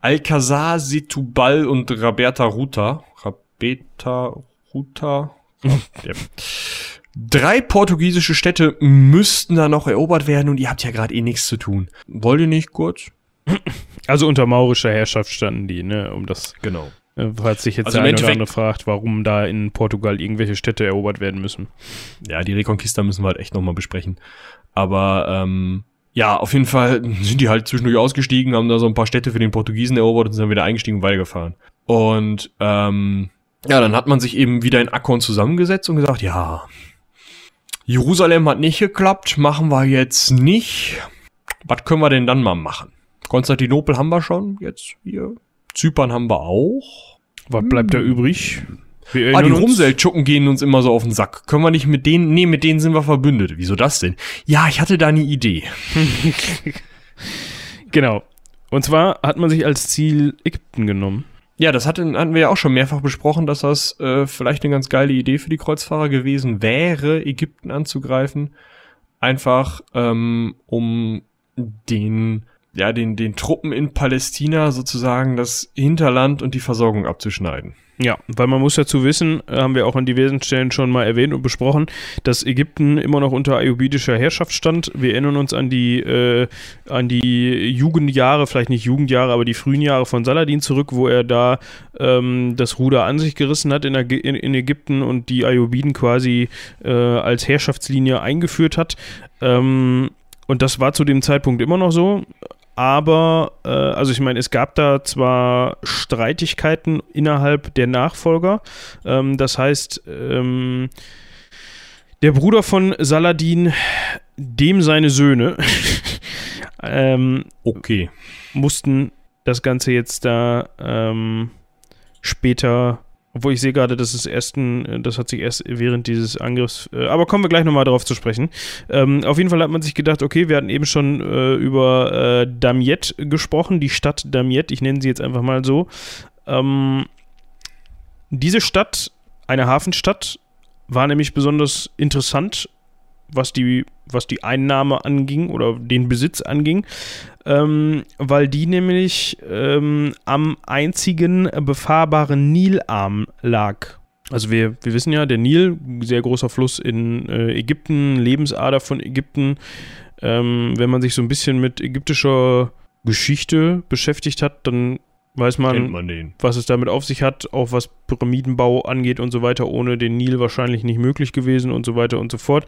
Alcazar, Setubal und Roberta Ruta. Roberta Ruta. ja. Drei portugiesische Städte müssten da noch erobert werden und ihr habt ja gerade eh nichts zu tun. Wollt ihr nicht kurz? Also unter maurischer Herrschaft standen die, ne, um das. Genau. Äh, falls sich jetzt also der eine oder andere fragt, warum da in Portugal irgendwelche Städte erobert werden müssen. Ja, die Reconquista müssen wir halt echt nochmal besprechen. Aber ähm, ja, auf jeden Fall sind die halt zwischendurch ausgestiegen, haben da so ein paar Städte für den Portugiesen erobert und sind dann wieder eingestiegen und weitergefahren. Und ähm, ja, dann hat man sich eben wieder in Akkon zusammengesetzt und gesagt, ja, Jerusalem hat nicht geklappt, machen wir jetzt nicht. Was können wir denn dann mal machen? Konstantinopel haben wir schon, jetzt hier. Zypern haben wir auch. Was bleibt da übrig? Wir Ah, die Rumseldschuppen gehen uns immer so auf den Sack. Können wir nicht mit denen, nee, mit denen sind wir verbündet. Wieso das denn? Ja, ich hatte da eine Idee. Genau. Und zwar hat man sich als Ziel Ägypten genommen. Ja, das hatten, hatten wir ja auch schon mehrfach besprochen, dass das äh, vielleicht eine ganz geile Idee für die Kreuzfahrer gewesen wäre, Ägypten anzugreifen. Einfach ähm, um den, ja, den, den Truppen in Palästina sozusagen das Hinterland und die Versorgung abzuschneiden. Ja, weil man muss dazu wissen, äh, haben wir auch an diversen Stellen schon mal erwähnt und besprochen, dass Ägypten immer noch unter ayubidischer Herrschaft stand. Wir erinnern uns an die, äh, an die Jugendjahre, vielleicht nicht Jugendjahre, aber die frühen Jahre von Saladin zurück, wo er da ähm, das Ruder an sich gerissen hat in, Ägy- in, in Ägypten und die Ayubiden quasi äh, als Herrschaftslinie eingeführt hat. Ähm, und das war zu dem Zeitpunkt immer noch so. Aber, äh, also ich meine, es gab da zwar Streitigkeiten innerhalb der Nachfolger. Ähm, das heißt, ähm, der Bruder von Saladin, dem seine Söhne, ähm, Okay. mussten das Ganze jetzt da ähm, später, obwohl ich sehe gerade, dass es ersten, äh, das hat sich erst während dieses Angriffs, äh, aber kommen wir gleich nochmal darauf zu sprechen. Ähm, auf jeden Fall hat man sich gedacht, okay, wir hatten eben schon äh, über äh, Damiette gesprochen, die Stadt Damiette, ich nenne sie jetzt einfach mal so. Ähm, diese Stadt, eine Hafenstadt, war nämlich besonders interessant, was die, was die Einnahme anging oder den Besitz anging, ähm, weil die nämlich ähm, am einzigen befahrbaren Nilarm lag. Also wir, wir wissen ja, der Nil, sehr großer Fluss in äh, Ägypten, Lebensader von Ägypten. Ähm, wenn man sich so ein bisschen mit ägyptischer Geschichte beschäftigt hat, dann weiß man, man was es damit auf sich hat, auch was Pyramidenbau angeht und so weiter, ohne den Nil wahrscheinlich nicht möglich gewesen und so weiter und so fort.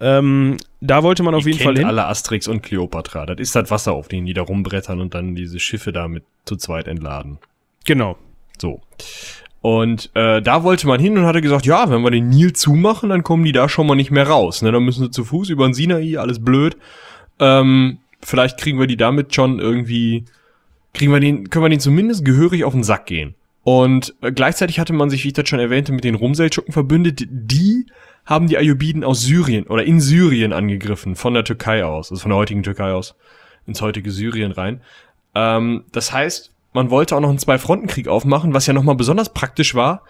Ähm, da wollte man auf Die jeden Fall hin. alle Asterix und Cleopatra. Das ist das Wasser, auf dem die da rumbrettern und dann diese Schiffe damit zu zweit entladen. Genau. So. Und äh, da wollte man hin und hatte gesagt, ja, wenn wir den Nil zumachen, dann kommen die da schon mal nicht mehr raus. Ne? Dann müssen sie zu Fuß über den Sinai, alles blöd. Ähm, vielleicht kriegen wir die damit schon irgendwie, kriegen wir den, können wir den zumindest gehörig auf den Sack gehen. Und äh, gleichzeitig hatte man sich, wie ich das schon erwähnte, mit den Rumseldschuken verbündet. Die haben die Ayubiden aus Syrien oder in Syrien angegriffen, von der Türkei aus, also von der heutigen Türkei aus, ins heutige Syrien rein. Ähm, das heißt, man wollte auch noch einen Zwei-Fronten-Krieg aufmachen, was ja nochmal besonders praktisch war,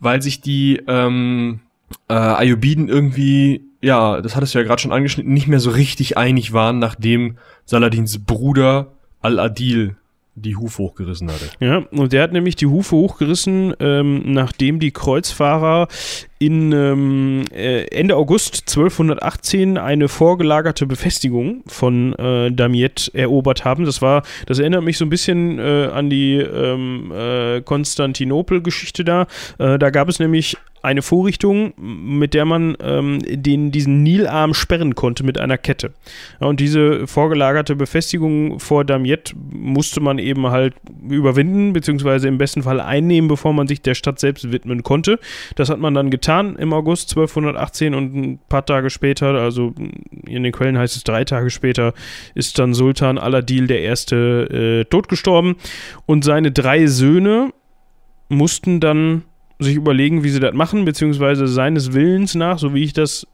weil sich die ähm, äh, Ayubiden irgendwie, ja, das hattest du ja gerade schon angeschnitten, nicht mehr so richtig einig waren, nachdem Saladins Bruder Al-Adil die Hufe hochgerissen hatte. Ja, und der hat nämlich die Hufe hochgerissen, ähm, nachdem die Kreuzfahrer in ähm, äh, Ende August 1218 eine vorgelagerte Befestigung von äh, Damiette erobert haben. Das war, das erinnert mich so ein bisschen äh, an die ähm, äh, Konstantinopel-Geschichte da. Äh, da gab es nämlich eine Vorrichtung, mit der man ähm, den, diesen Nilarm sperren konnte mit einer Kette. Ja, und diese vorgelagerte Befestigung vor Damiette musste man eben halt überwinden, beziehungsweise im besten Fall einnehmen, bevor man sich der Stadt selbst widmen konnte. Das hat man dann getan im August 1218 und ein paar Tage später, also in den Quellen heißt es drei Tage später, ist dann Sultan Al-Adil der Erste äh, totgestorben und seine drei Söhne mussten dann sich überlegen, wie sie das machen, beziehungsweise seines Willens nach, so wie ich das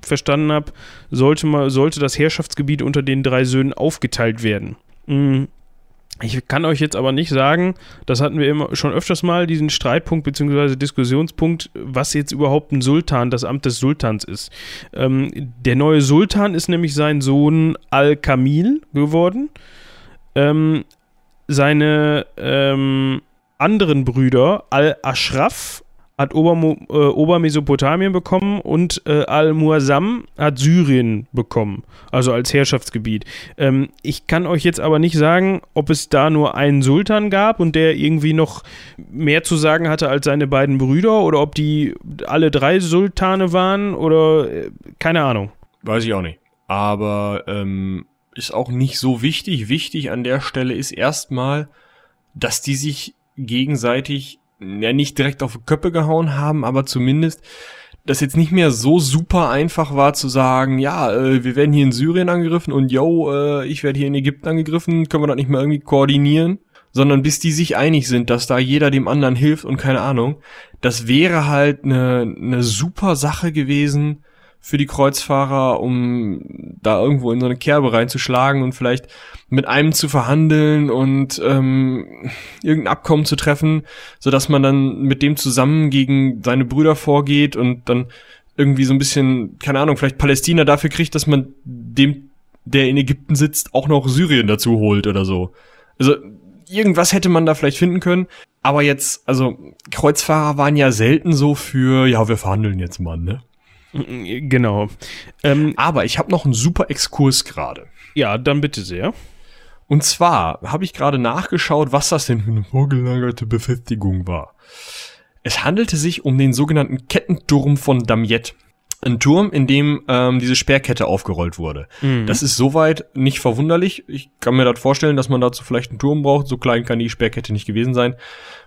verstanden habe, sollte, sollte das Herrschaftsgebiet unter den drei Söhnen aufgeteilt werden. Mm. Ich kann euch jetzt aber nicht sagen, das hatten wir immer schon öfters mal, diesen Streitpunkt bzw. Diskussionspunkt, was jetzt überhaupt ein Sultan, das Amt des Sultans ist. Ähm, der neue Sultan ist nämlich sein Sohn Al-Kamil geworden. Ähm, seine ähm, anderen Brüder, Al-Ashraf, hat Obermo äh, Obermesopotamien bekommen und äh, Al-Muazzam hat Syrien bekommen, also als Herrschaftsgebiet. Ähm, ich kann euch jetzt aber nicht sagen, ob es da nur einen Sultan gab und der irgendwie noch mehr zu sagen hatte als seine beiden Brüder oder ob die alle drei Sultane waren oder äh, keine Ahnung. Weiß ich auch nicht. Aber ähm, ist auch nicht so wichtig. Wichtig an der Stelle ist erstmal, dass die sich gegenseitig ja nicht direkt auf Köppe gehauen haben, aber zumindest das jetzt nicht mehr so super einfach war zu sagen, ja, äh, wir werden hier in Syrien angegriffen und yo, äh, ich werde hier in Ägypten angegriffen, können wir das nicht mal irgendwie koordinieren? sondern bis die sich einig sind, dass da jeder dem anderen hilft und keine Ahnung. Das wäre halt eine, eine super Sache gewesen für die Kreuzfahrer, um da irgendwo in so eine Kerbe reinzuschlagen und vielleicht mit einem zu verhandeln und ähm, irgendein Abkommen zu treffen, so dass man dann mit dem zusammen gegen seine Brüder vorgeht und dann irgendwie so ein bisschen, keine Ahnung, vielleicht Palästina dafür kriegt, dass man dem, der in Ägypten sitzt, auch noch Syrien dazu holt oder so. Also irgendwas hätte man da vielleicht finden können. Aber jetzt, also Kreuzfahrer waren ja selten so für, ja, wir verhandeln jetzt mal, ne? Genau. Ähm, aber ich habe noch einen super Exkurs gerade. Ja, dann bitte sehr. Und zwar habe ich gerade nachgeschaut, was das denn für eine vorgelagerte Befestigung war. Es handelte sich um den sogenannten Kettenturm von Damiette. Ein Turm, in dem ähm, diese Sperrkette aufgerollt wurde. Mhm. Das ist soweit nicht verwunderlich. Ich kann mir das vorstellen, dass man dazu vielleicht einen Turm braucht. So klein kann die Sperrkette nicht gewesen sein.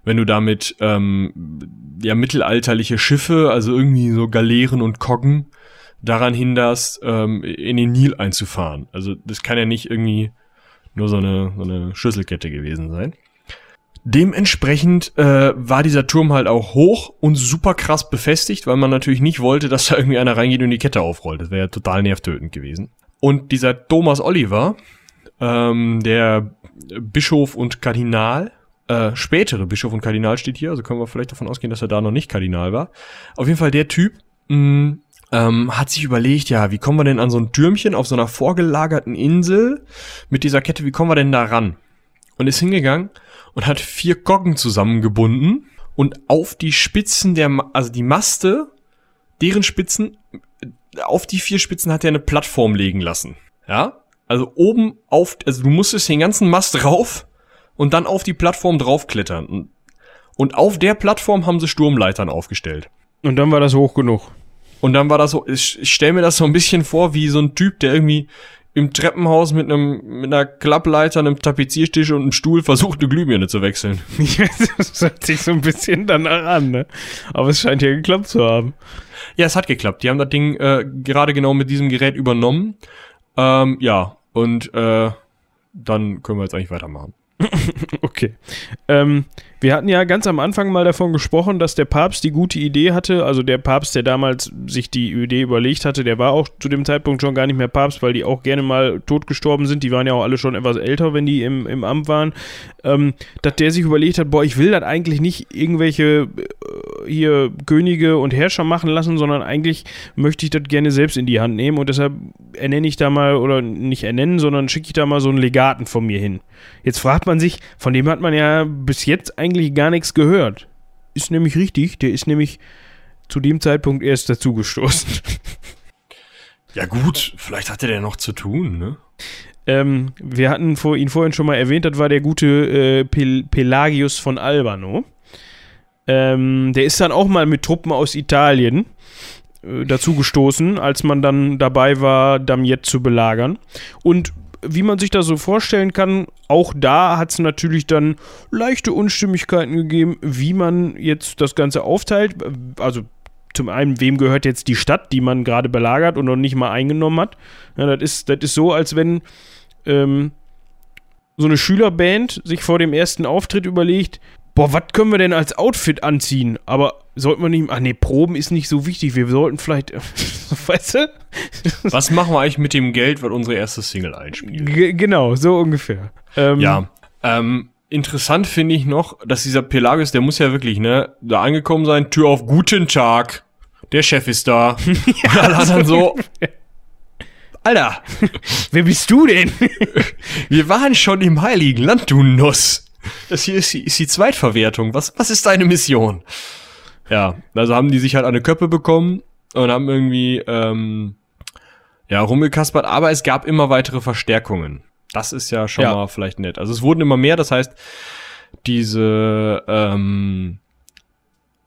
Wenn du damit ähm, ja mittelalterliche Schiffe, also irgendwie so Galeeren und Koggen, daran hinderst, ähm, in den Nil einzufahren. Also das kann ja nicht irgendwie nur so eine, so eine Schlüsselkette gewesen sein. Dementsprechend äh, war dieser Turm halt auch hoch und super krass befestigt, weil man natürlich nicht wollte, dass da irgendwie einer reingeht und die Kette aufrollt. Das wäre ja total nervtötend gewesen. Und dieser Thomas Oliver, ähm, der Bischof und Kardinal, äh, spätere Bischof und Kardinal steht hier, also können wir vielleicht davon ausgehen, dass er da noch nicht Kardinal war. Auf jeden Fall der Typ mh, ähm, hat sich überlegt, ja, wie kommen wir denn an so ein Türmchen auf so einer vorgelagerten Insel mit dieser Kette, wie kommen wir denn da ran? Und ist hingegangen und hat vier Goggen zusammengebunden und auf die Spitzen der, also die Maste, deren Spitzen, auf die vier Spitzen hat er eine Plattform legen lassen. Ja? Also oben auf, also du musstest den ganzen Mast drauf und dann auf die Plattform draufklettern. Und, und auf der Plattform haben sie Sturmleitern aufgestellt. Und dann war das hoch genug. Und dann war das so, ich, ich stelle mir das so ein bisschen vor wie so ein Typ, der irgendwie im Treppenhaus mit einem mit einer Klappleiter, einem Tapeziertisch und einem Stuhl versucht, eine Glühbirne zu wechseln. das hört sich so ein bisschen danach an, ne? Aber es scheint ja geklappt zu haben. Ja, es hat geklappt. Die haben das Ding äh, gerade genau mit diesem Gerät übernommen. Ähm, ja, und äh, dann können wir jetzt eigentlich weitermachen. okay. Ähm, wir hatten ja ganz am Anfang mal davon gesprochen, dass der Papst die gute Idee hatte. Also der Papst, der damals sich die Idee überlegt hatte, der war auch zu dem Zeitpunkt schon gar nicht mehr Papst, weil die auch gerne mal totgestorben sind. Die waren ja auch alle schon etwas älter, wenn die im, im Amt waren. Ähm, dass der sich überlegt hat, boah, ich will das eigentlich nicht irgendwelche äh, hier Könige und Herrscher machen lassen, sondern eigentlich möchte ich das gerne selbst in die Hand nehmen und deshalb ernenne ich da mal, oder nicht ernennen, sondern schicke ich da mal so einen Legaten von mir hin. Jetzt fragt man sich, von dem hat man ja bis jetzt eigentlich eigentlich gar nichts gehört. Ist nämlich richtig, der ist nämlich zu dem Zeitpunkt erst dazugestoßen. Ja gut, vielleicht hatte der noch zu tun, ne? Ähm, wir hatten vor, ihn vorhin schon mal erwähnt, das war der gute äh, Pel Pelagius von Albano. Ähm, der ist dann auch mal mit Truppen aus Italien äh, dazugestoßen, als man dann dabei war, Damiette zu belagern. Und wie man sich das so vorstellen kann, auch da hat es natürlich dann leichte Unstimmigkeiten gegeben, wie man jetzt das Ganze aufteilt. Also zum einen, wem gehört jetzt die Stadt, die man gerade belagert und noch nicht mal eingenommen hat. Ja, das, ist, das ist so, als wenn ähm, so eine Schülerband sich vor dem ersten Auftritt überlegt, boah, was können wir denn als Outfit anziehen? Aber sollten wir nicht, ach nee, Proben ist nicht so wichtig, wir sollten vielleicht, weißt du? Was machen wir eigentlich mit dem Geld, was unsere erste Single einspielt? G genau, so ungefähr. Ähm, ja, ähm, interessant finde ich noch, dass dieser Pelagius, der muss ja wirklich, ne, da angekommen sein, Tür auf, guten Tag, der Chef ist da. ja, und dann so, Alter, wer bist du denn? wir waren schon im heiligen Land, du Nuss. Das hier ist die, ist die Zweitverwertung. Was, was ist deine Mission? Ja, also haben die sich halt eine Köppe bekommen und haben irgendwie ähm, ja rumgekaspert, aber es gab immer weitere Verstärkungen. Das ist ja schon ja. mal vielleicht nett. Also es wurden immer mehr, das heißt, diese ähm,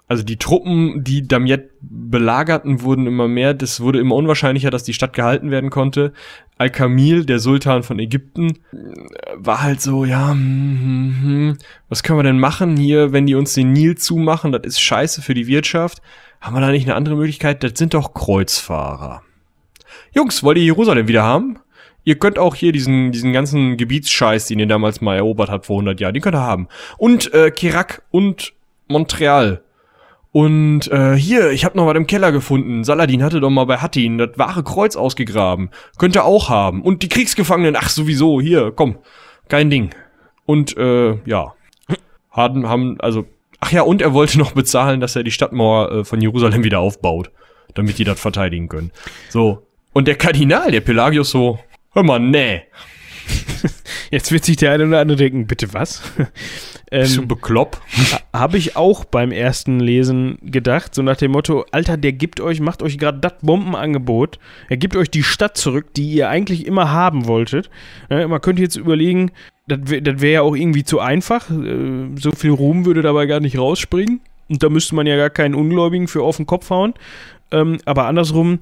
also die Truppen, die Damiette belagerten, wurden immer mehr. Das wurde immer unwahrscheinlicher, dass die Stadt gehalten werden konnte. Al-Kamil, der Sultan von Ägypten, war halt so, ja, hm, hm, hm, was können wir denn machen hier, wenn die uns den Nil zumachen? Das ist scheiße für die Wirtschaft. Haben wir da nicht eine andere Möglichkeit? Das sind doch Kreuzfahrer. Jungs, wollt ihr Jerusalem wieder haben? Ihr könnt auch hier diesen, diesen ganzen Gebietsscheiß, den ihr damals mal erobert habt vor 100 Jahren, den könnt ihr haben. Und äh, Kirak und Montreal. Und äh, hier, ich habe noch was im Keller gefunden. Saladin hatte doch mal bei Hattin das wahre Kreuz ausgegraben. Könnt ihr auch haben. Und die Kriegsgefangenen, ach sowieso, hier, komm, kein Ding. Und äh, ja, haben, haben also, ach ja, und er wollte noch bezahlen, dass er die Stadtmauer äh, von Jerusalem wieder aufbaut, damit die das verteidigen können. So. Und der Kardinal, der Pelagius so, hör mal, nee. Jetzt wird sich der eine oder andere denken, bitte was? Bist du ähm, bekloppt? Habe ich auch beim ersten Lesen gedacht, so nach dem Motto, Alter, der gibt euch, macht euch gerade das Bombenangebot, er gibt euch die Stadt zurück, die ihr eigentlich immer haben wolltet. Äh, man könnte jetzt überlegen, das wäre wär ja auch irgendwie zu einfach, äh, so viel Ruhm würde dabei gar nicht rausspringen und da müsste man ja gar keinen Ungläubigen für auf den Kopf hauen. Ähm, aber andersrum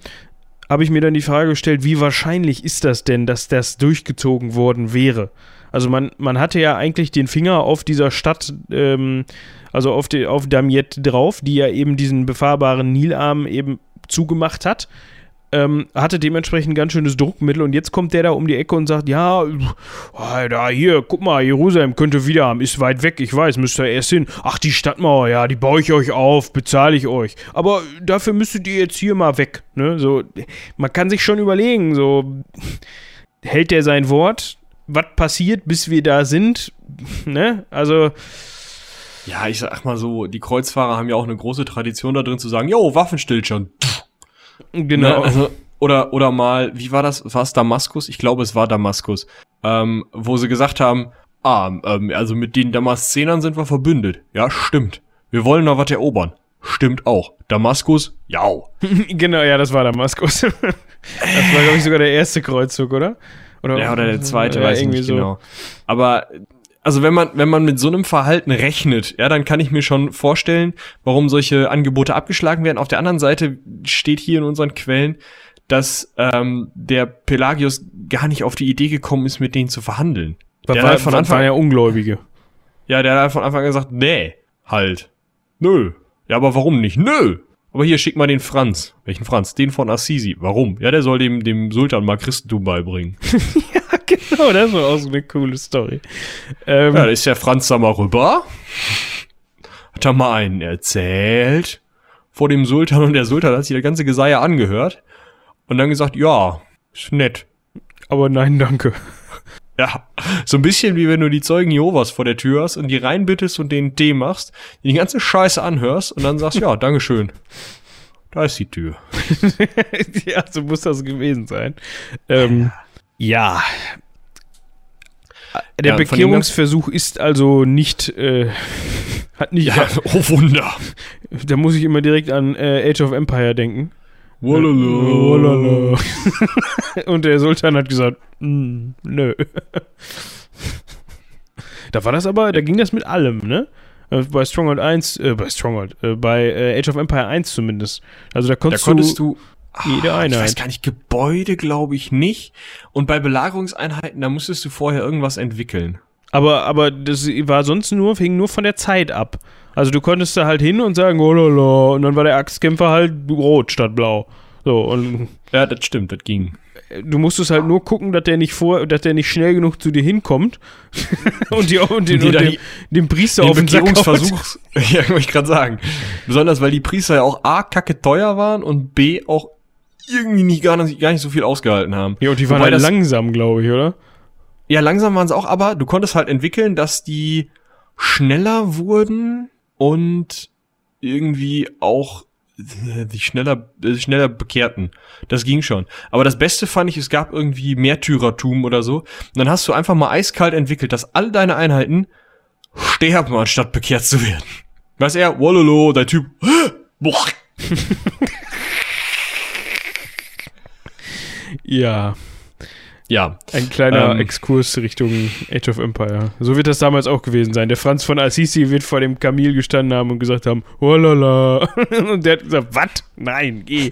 habe ich mir dann die Frage gestellt, wie wahrscheinlich ist das denn, dass das durchgezogen worden wäre? Also man, man hatte ja eigentlich den Finger auf dieser Stadt, ähm, also auf, die, auf Damiette drauf, die ja eben diesen befahrbaren Nilarm eben zugemacht hat. Ähm, hatte dementsprechend ganz schönes Druckmittel und jetzt kommt der da um die Ecke und sagt, ja, oh, da hier, guck mal, Jerusalem könnte wieder haben, ist weit weg, ich weiß, müsst ihr erst hin. Ach, die Stadtmauer, ja, die baue ich euch auf, bezahle ich euch. Aber dafür müsstet ihr jetzt hier mal weg, ne? So, man kann sich schon überlegen, so, hält der sein Wort? Was passiert, bis wir da sind? Ne? Also, Ja, ich sag mal so, die Kreuzfahrer haben ja auch eine große Tradition da drin zu sagen, jo, Waffenstillstand. Genau. Ne? Also, oder, oder mal, wie war das? War es Damaskus? Ich glaube, es war Damaskus. Ähm, wo sie gesagt haben, ah, ähm, also mit den Damaszenern sind wir verbündet. Ja, stimmt. Wir wollen noch was erobern. Stimmt auch. Damaskus, ja. genau, ja, das war Damaskus. das war, glaube ich, sogar der erste Kreuzzug, oder? Ja, oder der zweite, Ja, weiß ich irgendwie nicht so. genau. Aber also wenn man wenn man mit so einem Verhalten rechnet, ja, dann kann ich mir schon vorstellen, warum solche Angebote abgeschlagen werden. Auf der anderen Seite steht hier in unseren Quellen, dass ähm, der Pelagius gar nicht auf die Idee gekommen ist, mit denen zu verhandeln. Das Der war, hat von Anfang- waren ja Ungläubige. Ja, der hat von Anfang an gesagt, nee, halt. Nö. Ja, aber warum nicht? Nö. Aber hier schick mal den Franz. Welchen Franz? Den von Assisi. Warum? Ja, der soll dem, dem Sultan mal Christentum beibringen. Ja, genau, das war auch so eine coole Story. Ähm, Ja, da ist der Franz da mal rüber. Hat er mal einen erzählt vor dem Sultan und der Sultan hat sich das ganze Geseier angehört und dann gesagt, ja, ist nett. aber nein, danke. Ja, so ein bisschen wie wenn du die Zeugen Jehovas vor der Tür hast und die reinbittest und denen Tee machst, die ganze Scheiße anhörst und dann sagst, ja, Dankeschön. Da ist die Tür. ja, so muss das gewesen sein. Ähm, ja. Der Ja, Bekehrungsversuch ist also nicht, äh, hat nicht, oh Wunder. da muss ich immer direkt an äh, Age of Empire denken. Walala. Und der Sultan hat gesagt, "Mm, nö. da war das aber, da ging das mit allem, ne? Äh, Bei Stronghold 1, äh, bei Stronghold, äh, bei äh, Age of Empire 1 zumindest. Also da Da konntest, konntest du jede Ah, Ich weiß Einheit. gar nicht, Gebäude glaube ich nicht. Und bei Belagerungseinheiten, da musstest du vorher irgendwas entwickeln. Aber, aber das war sonst nur, hing nur von der Zeit ab. Also du konntest da halt hin und sagen, oh lala, und dann war der Axtkämpfer halt rot statt blau. So, und Ja, das stimmt, das ging. du musstest halt nur gucken, dass der nicht vor, dass der nicht schnell genug zu dir hinkommt und, die, und, den, Die und dem, dem Priester Den auf den. Bekehrungsversuch, ja, wollte ich gerade sagen. Besonders, weil die Priester ja auch A, kacke teuer waren und B, auch irgendwie nicht, gar, nicht, gar nicht so viel ausgehalten haben. Ja, und die waren Wobei halt langsam, glaube ich, oder? Ja, langsam waren sie auch, aber du konntest halt entwickeln, dass die schneller wurden und irgendwie auch äh, sich schneller, äh, schneller bekehrten. Das ging schon. Aber das Beste fand ich, es gab irgendwie Märtyrertum oder so. Und dann hast du einfach mal eiskalt entwickelt, dass alle deine Einheiten sterben, anstatt bekehrt zu werden. Weißt er, Wololo, der Typ, boah. Ja, Ja, ein kleiner Ähm. Exkurs Richtung Age of Empire. So wird das damals auch gewesen sein. Der Franz von Assisi wird vor dem Kamil gestanden haben und gesagt haben, oh lala. Und der hat gesagt, was? Nein, geh.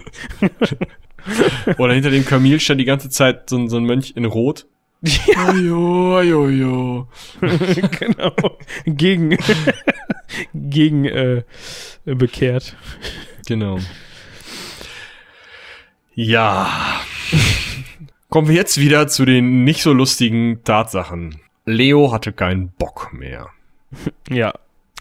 oder hinter dem Kamil stand die ganze Zeit so, ein- so ein Mönch in Rot. Ja, Ajo, ajo, ajo. genau. Gegen, gegen äh, bekehrt. Genau. Ja. Kommen wir jetzt wieder zu den nicht so lustigen Tatsachen. Leo hatte keinen Bock mehr. Ja.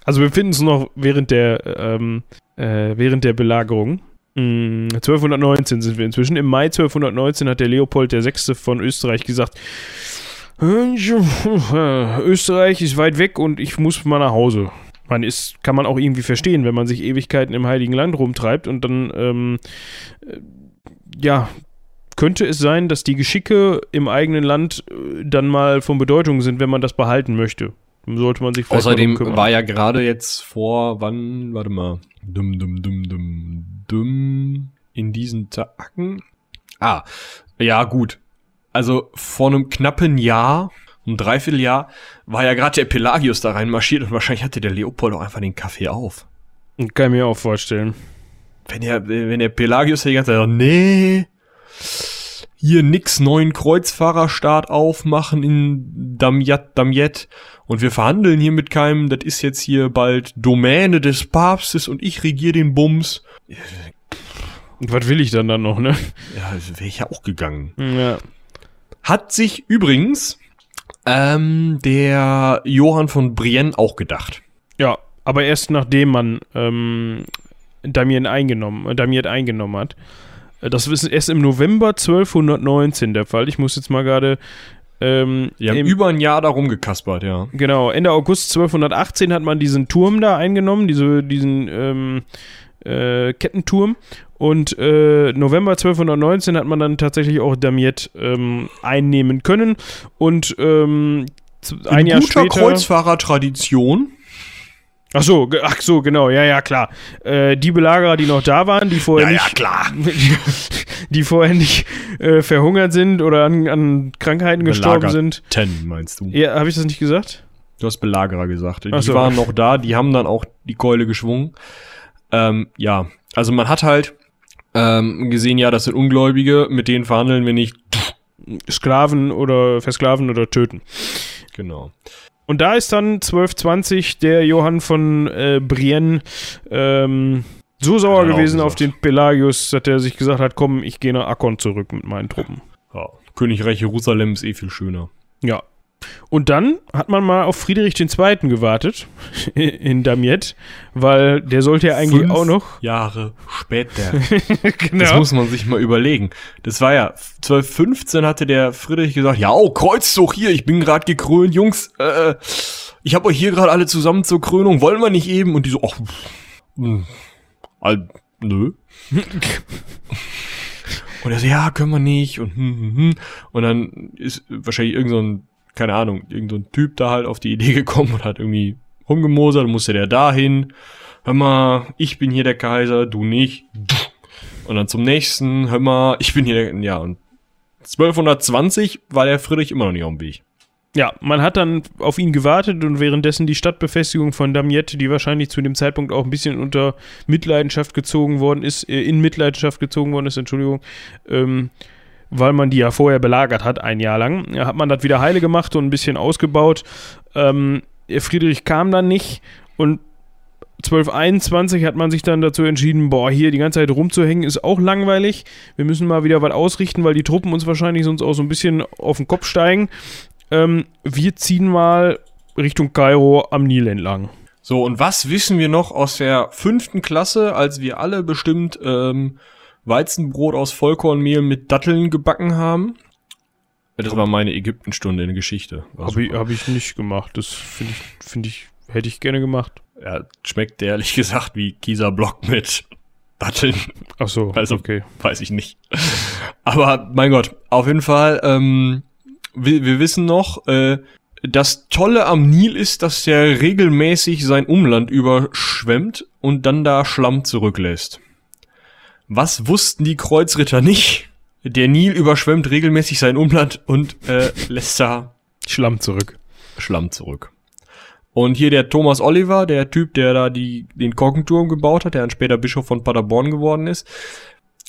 Also wir befinden uns noch während der, ähm, äh, während der Belagerung. Mm, 1219 sind wir inzwischen. Im Mai 1219 hat der Leopold VI. von Österreich gesagt, Österreich ist weit weg und ich muss mal nach Hause. Man ist, kann man auch irgendwie verstehen, wenn man sich Ewigkeiten im Heiligen Land rumtreibt und dann, ähm, äh, ja, könnte es sein, dass die Geschicke im eigenen Land äh, dann mal von Bedeutung sind, wenn man das behalten möchte. Sollte man sich vielleicht Außerdem war ja gerade jetzt vor, wann, warte mal, dumm, dumm, dumm, dumm, dumm, in diesen Tagen. Ah, ja, gut. Also vor einem knappen Jahr, ein Dreivierteljahr, war ja gerade der Pelagius da reinmarschiert und wahrscheinlich hatte der Leopold auch einfach den Kaffee auf. Kann ich mir auch vorstellen. Wenn der, wenn der Pelagius die ganze Zeit sagt, nee, hier nix neuen Kreuzfahrerstaat aufmachen in Damiet, Damiet und wir verhandeln hier mit keinem, das ist jetzt hier bald Domäne des Papstes und ich regiere den Bums. Was will ich dann dann noch, ne? Ja, wäre ich ja auch gegangen. Ja. Hat sich übrigens ähm, der Johann von Brienne auch gedacht. Ja, aber erst nachdem man ähm, Damien eingenommen, Damiet eingenommen hat. Das ist erst im November 1219 der Fall. Ich muss jetzt mal gerade. Ähm, Die haben über ein Jahr da rumgekaspert, ja. Genau, Ende August 1218 hat man diesen Turm da eingenommen, diese, diesen ähm, äh, Kettenturm. Und äh, November 1219 hat man dann tatsächlich auch Damiet ähm, einnehmen können. Und ähm, ein In Jahr guter später. Kreuzfahrertradition Ach so, ach so, genau, ja, ja, klar. Äh, die Belagerer, die noch da waren, die vorher Ja, ja, nicht, klar. die vorher nicht äh, verhungert sind oder an, an Krankheiten gestorben sind. Ten, meinst du? Ja, habe ich das nicht gesagt? Du hast Belagerer gesagt. Die so. waren noch da, die haben dann auch die Keule geschwungen. Ähm, ja, also man hat halt ähm, gesehen, ja, das sind Ungläubige, mit denen verhandeln wir nicht. Sklaven oder versklaven oder töten. Genau. Und da ist dann 1220 der Johann von äh, Brienne ähm, so sauer er gewesen auf gesagt. den Pelagius, dass er sich gesagt hat, komm, ich gehe nach Akkon zurück mit meinen Truppen. Ja. Königreich Jerusalem ist eh viel schöner. Ja. Und dann hat man mal auf Friedrich II. gewartet in Damiet, weil der sollte ja eigentlich Fünf auch noch. Jahre später. genau. Das muss man sich mal überlegen. Das war ja 1215 hatte der Friedrich gesagt, ja, oh, Kreuzzug hier, ich bin gerade gekrönt, Jungs, äh, ich habe euch hier gerade alle zusammen zur Krönung, wollen wir nicht eben? Und die so, ach, hm, all, nö. Und er so, ja, können wir nicht und hm, hm, hm. Und dann ist wahrscheinlich irgend so ein, keine Ahnung, irgend so Typ da halt auf die Idee gekommen und hat irgendwie rumgemosert, musste der dahin. Hör mal, ich bin hier der Kaiser, du nicht. Und dann zum nächsten, hör mal, ich bin hier der, ja, und 1220 war der Friedrich immer noch nicht auf dem Weg. Ja, man hat dann auf ihn gewartet und währenddessen die Stadtbefestigung von Damiette, die wahrscheinlich zu dem Zeitpunkt auch ein bisschen unter Mitleidenschaft gezogen worden ist, äh, in Mitleidenschaft gezogen worden ist, Entschuldigung, ähm, weil man die ja vorher belagert hat, ein Jahr lang, ja, hat man das wieder heile gemacht und ein bisschen ausgebaut. Ähm, Friedrich kam dann nicht und 1221 hat man sich dann dazu entschieden, boah, hier die ganze Zeit rumzuhängen ist auch langweilig. Wir müssen mal wieder was ausrichten, weil die Truppen uns wahrscheinlich sonst auch so ein bisschen auf den Kopf steigen. Ähm, wir ziehen mal Richtung Kairo am Nil entlang. So, und was wissen wir noch aus der fünften Klasse, als wir alle bestimmt ähm, Weizenbrot aus Vollkornmehl mit Datteln gebacken haben? Das war meine Ägyptenstunde in der Geschichte. Habe ich, hab ich nicht gemacht. Das finde ich, finde ich, hätte ich gerne gemacht. Ja, schmeckt ehrlich gesagt wie Kieser Block mit Datteln. Ach so, Also- okay. Weiß ich nicht. Aber mein Gott, auf jeden Fall, ähm, wir, wir wissen noch, äh, das Tolle am Nil ist, dass der regelmäßig sein Umland überschwemmt und dann da Schlamm zurücklässt. Was wussten die Kreuzritter nicht? Der Nil überschwemmt regelmäßig sein Umland und äh, lässt da Schlamm zurück. Schlamm zurück. Und hier der Thomas Oliver, der Typ, der da die, den Korkenturm gebaut hat, der dann später Bischof von Paderborn geworden ist,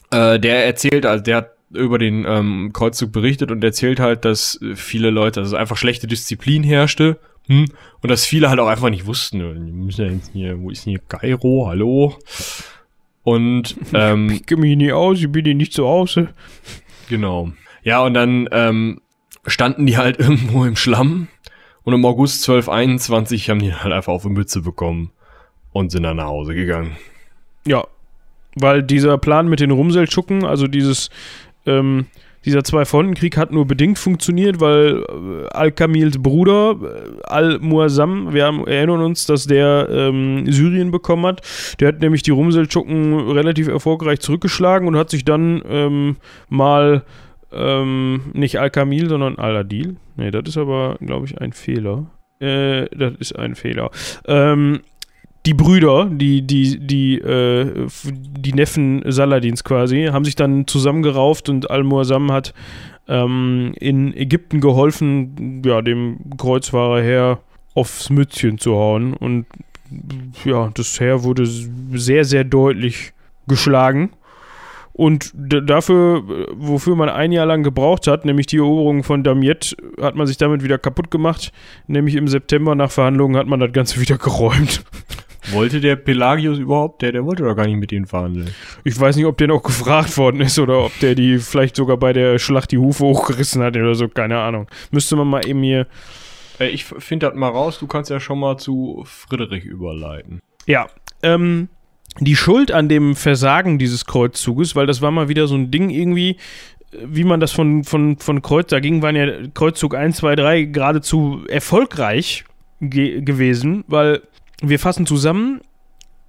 äh, der erzählt, also der hat über den ähm, Kreuzzug berichtet und erzählt halt, dass viele Leute, also einfach schlechte Disziplin herrschte hm, und dass viele halt auch einfach nicht wussten, äh, wir müssen ja jetzt hier, wo ist denn hier Kairo, hallo? Und ähm, Ich kenne mich nicht aus, ich bin hier nicht zu Hause. Genau. Ja, und dann ähm, standen die halt irgendwo im Schlamm und im August 1221 haben die halt einfach auf eine Mütze bekommen und sind dann nach Hause gegangen. Ja, weil dieser Plan mit den Rumseltschucken, also dieses, ähm, dieser Zwei-Fronten-Krieg hat nur bedingt funktioniert, weil äh, Al-Kamils Bruder, äh, Al-Muazzam, wir haben, erinnern uns, dass der ähm, Syrien bekommen hat. Der hat nämlich die Rumseltschucken relativ erfolgreich zurückgeschlagen und hat sich dann ähm, mal ähm, nicht Al-Kamil, sondern Al-Adil. Nee, das ist aber, glaube ich, ein Fehler. Äh, das ist ein Fehler. Ähm, die Brüder, die, die, die, äh, die Neffen Saladins quasi, haben sich dann zusammengerauft und Al-Muazzam hat ähm, in Ägypten geholfen, ja, dem Kreuzfahrer her aufs Mützchen zu hauen. Und ja, das Heer wurde sehr, sehr deutlich geschlagen. Und dafür, wofür man ein Jahr lang gebraucht hat, nämlich die Eroberung von Damiet, hat man sich damit wieder kaputt gemacht. Nämlich im September nach Verhandlungen hat man das Ganze wieder geräumt. Wollte der Pelagius überhaupt? Der, der wollte doch gar nicht mit ihnen verhandeln. Ich weiß nicht, ob der noch gefragt worden ist oder ob der die vielleicht sogar bei der Schlacht die Hufe hochgerissen hat oder so, keine Ahnung. Müsste man mal eben hier. Äh, ich finde das mal raus, du kannst ja schon mal zu Friedrich überleiten. Ja, ähm, die Schuld an dem Versagen dieses Kreuzzuges, weil das war mal wieder so ein Ding irgendwie, wie man das von, von, von Kreuz, da ging, waren ja Kreuzzug 1, 2, 3 geradezu erfolgreich ge gewesen, weil wir fassen zusammen,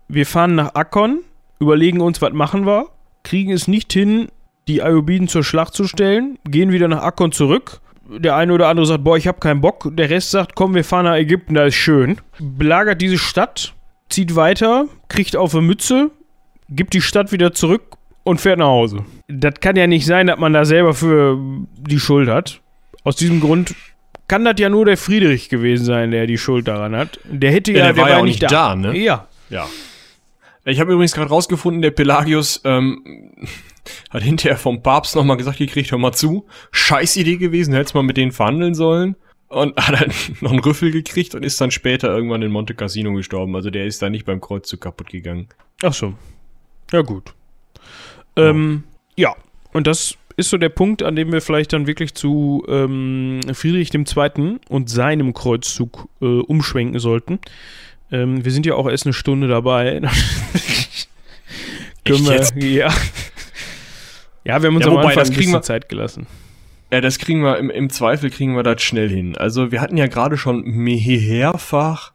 wir fahren nach Akkon, überlegen uns, was machen wir, kriegen es nicht hin, die Ayubiden zur Schlacht zu stellen, gehen wieder nach Akkon zurück. Der eine oder andere sagt, boah, ich habe keinen Bock. Der Rest sagt, komm, wir fahren nach Ägypten, da ist schön. Belagert diese Stadt, zieht weiter, kriegt auf eine Mütze, gibt die Stadt wieder zurück und fährt nach Hause. Das kann ja nicht sein, dass man da selber für die Schuld hat. Aus diesem Grund kann das ja nur der Friedrich gewesen sein, der die Schuld daran hat. Der hätte ja, ja der, der war ja auch nicht da. da, ne? Ja. Ja. Ich habe übrigens gerade rausgefunden, der Pelagius ähm, hat hinterher vom Papst nochmal gesagt gekriegt, hör mal zu, scheiß Idee gewesen, hättest mal mit denen verhandeln sollen. Und hat dann noch einen Rüffel gekriegt und ist dann später irgendwann in Monte Cassino gestorben. Also der ist da nicht beim Kreuzzug kaputt gegangen. Ach so. Ja, gut. Ähm, ja, und das ist so der Punkt, an dem wir vielleicht dann wirklich zu ähm, Friedrich II. und seinem Kreuzzug äh, umschwenken sollten. Ähm, wir sind ja auch erst eine Stunde dabei. Können wir, ja. Ja, wir haben uns ja, am Anfang ein bisschen Zeit gelassen. Ja, das kriegen wir, im, im Zweifel kriegen wir das schnell hin. Also wir hatten ja gerade schon mehrfach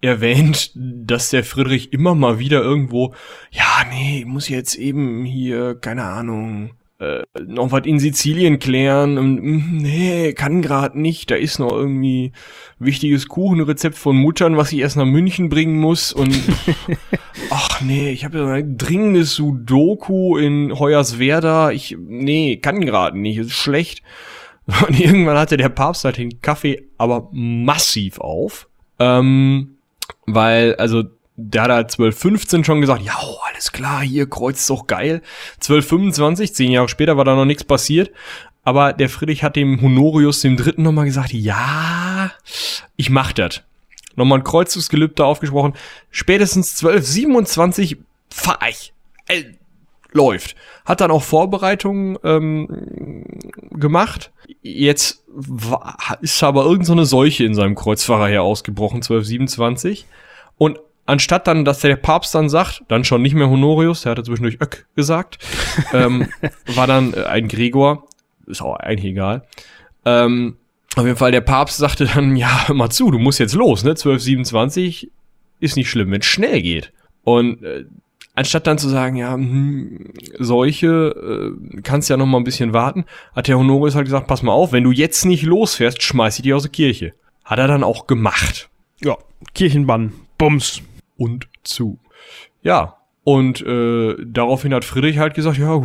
erwähnt, dass der Friedrich immer mal wieder irgendwo, ja, nee, muss jetzt eben hier, keine Ahnung, äh, noch was in Sizilien klären. Und, mm, nee, kann gerade nicht. Da ist noch irgendwie wichtiges Kuchenrezept von Muttern, was ich erst nach München bringen muss. Und ach nee, ich habe ja ein dringendes Sudoku in Hoyerswerda. Ich, nee, kann gerade nicht. Ist schlecht. Und irgendwann hatte der Papst halt den Kaffee aber massiv auf. Ähm, weil, also der hat halt 1215 schon gesagt, ja, oh, alles klar, hier Kreuz ist doch geil. 1225, zehn Jahre später war da noch nichts passiert. Aber der Friedrich hat dem Honorius dem Dritten nochmal gesagt, ja, ich mach das. Nochmal ein Kreuzungsgelübde aufgesprochen. Spätestens 1227 fahr ich. Äh, läuft. Hat dann auch Vorbereitungen ähm, gemacht. Jetzt war, ist aber irgendeine so Seuche in seinem Kreuzfahrer her ausgebrochen, 1227. Und anstatt dann, dass der Papst dann sagt, dann schon nicht mehr Honorius, der hatte zwischendurch Öck gesagt, ähm, war dann äh, ein Gregor, ist auch eigentlich egal. Ähm, auf jeden Fall, der Papst sagte dann, ja, hör mal zu, du musst jetzt los, ne? 1227 ist nicht schlimm, wenn es schnell geht. Und äh, anstatt dann zu sagen, ja, hm, solche, äh, kannst ja noch mal ein bisschen warten, hat der Honorius halt gesagt, pass mal auf, wenn du jetzt nicht losfährst, schmeiß ich dich aus der Kirche. Hat er dann auch gemacht. Ja, Kirchenbann, Bums und zu. Ja, und äh, daraufhin hat Friedrich halt gesagt, ja,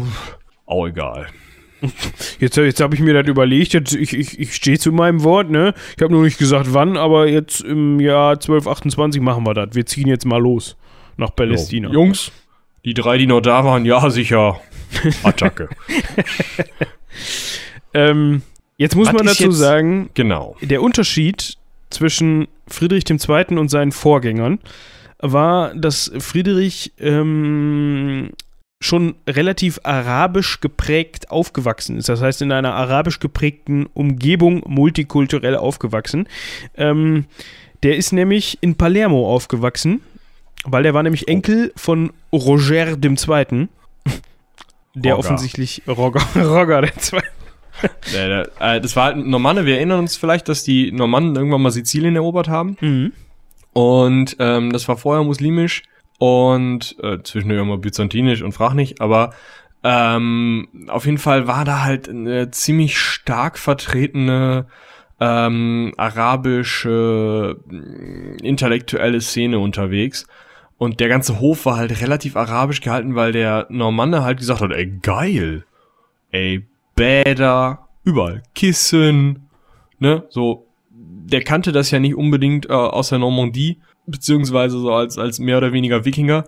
auch egal. Jetzt, jetzt habe ich mir das überlegt, jetzt, ich, ich, ich stehe zu meinem Wort, ne? Ich habe nur nicht gesagt, wann, aber jetzt im Jahr 1228 machen wir das. Wir ziehen jetzt mal los nach Palästina. Jo. Jungs, die drei, die noch da waren, ja, sicher. Attacke. ähm, jetzt muss Was man dazu sagen, genau. der Unterschied zwischen Friedrich II. und seinen Vorgängern war, dass Friedrich ähm, schon relativ arabisch geprägt aufgewachsen ist. Das heißt, in einer arabisch geprägten Umgebung multikulturell aufgewachsen. Ähm, der ist nämlich in Palermo aufgewachsen, weil der war nämlich Enkel von Roger II. Der Rogger. offensichtlich Roger, Roger der Zweite. Äh, das war halt ein Normanne. Wir erinnern uns vielleicht, dass die Normannen irgendwann mal Sizilien erobert haben. Mhm. Und ähm, das war vorher muslimisch und äh, zwischendurch immer byzantinisch und frag nicht, aber ähm, auf jeden Fall war da halt eine ziemlich stark vertretene ähm, arabische mh, intellektuelle Szene unterwegs. Und der ganze Hof war halt relativ arabisch gehalten, weil der Normanne halt gesagt hat, ey, geil. Ey, Bäder, überall Kissen, ne, so. Der kannte das ja nicht unbedingt äh, aus der Normandie, beziehungsweise so als, als mehr oder weniger Wikinger.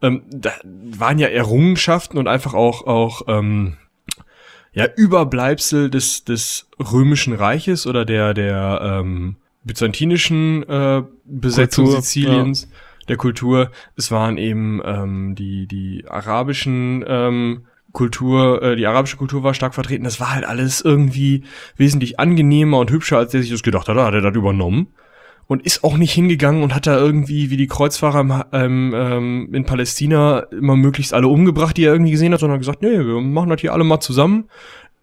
Ähm, da waren ja Errungenschaften und einfach auch, auch ähm, ja, Überbleibsel des, des römischen Reiches oder der, der ähm, byzantinischen äh, Besetzung Kultur, Siziliens, der Kultur. Es waren eben ähm, die, die arabischen ähm, Kultur, äh, die arabische Kultur war stark vertreten. Das war halt alles irgendwie wesentlich angenehmer und hübscher, als der sich das gedacht hat. Da hat er das übernommen und ist auch nicht hingegangen und hat da irgendwie wie die Kreuzfahrer im, ähm, ähm, in Palästina immer möglichst alle umgebracht, die er irgendwie gesehen hat, sondern hat gesagt, nee, wir machen das hier alle mal zusammen.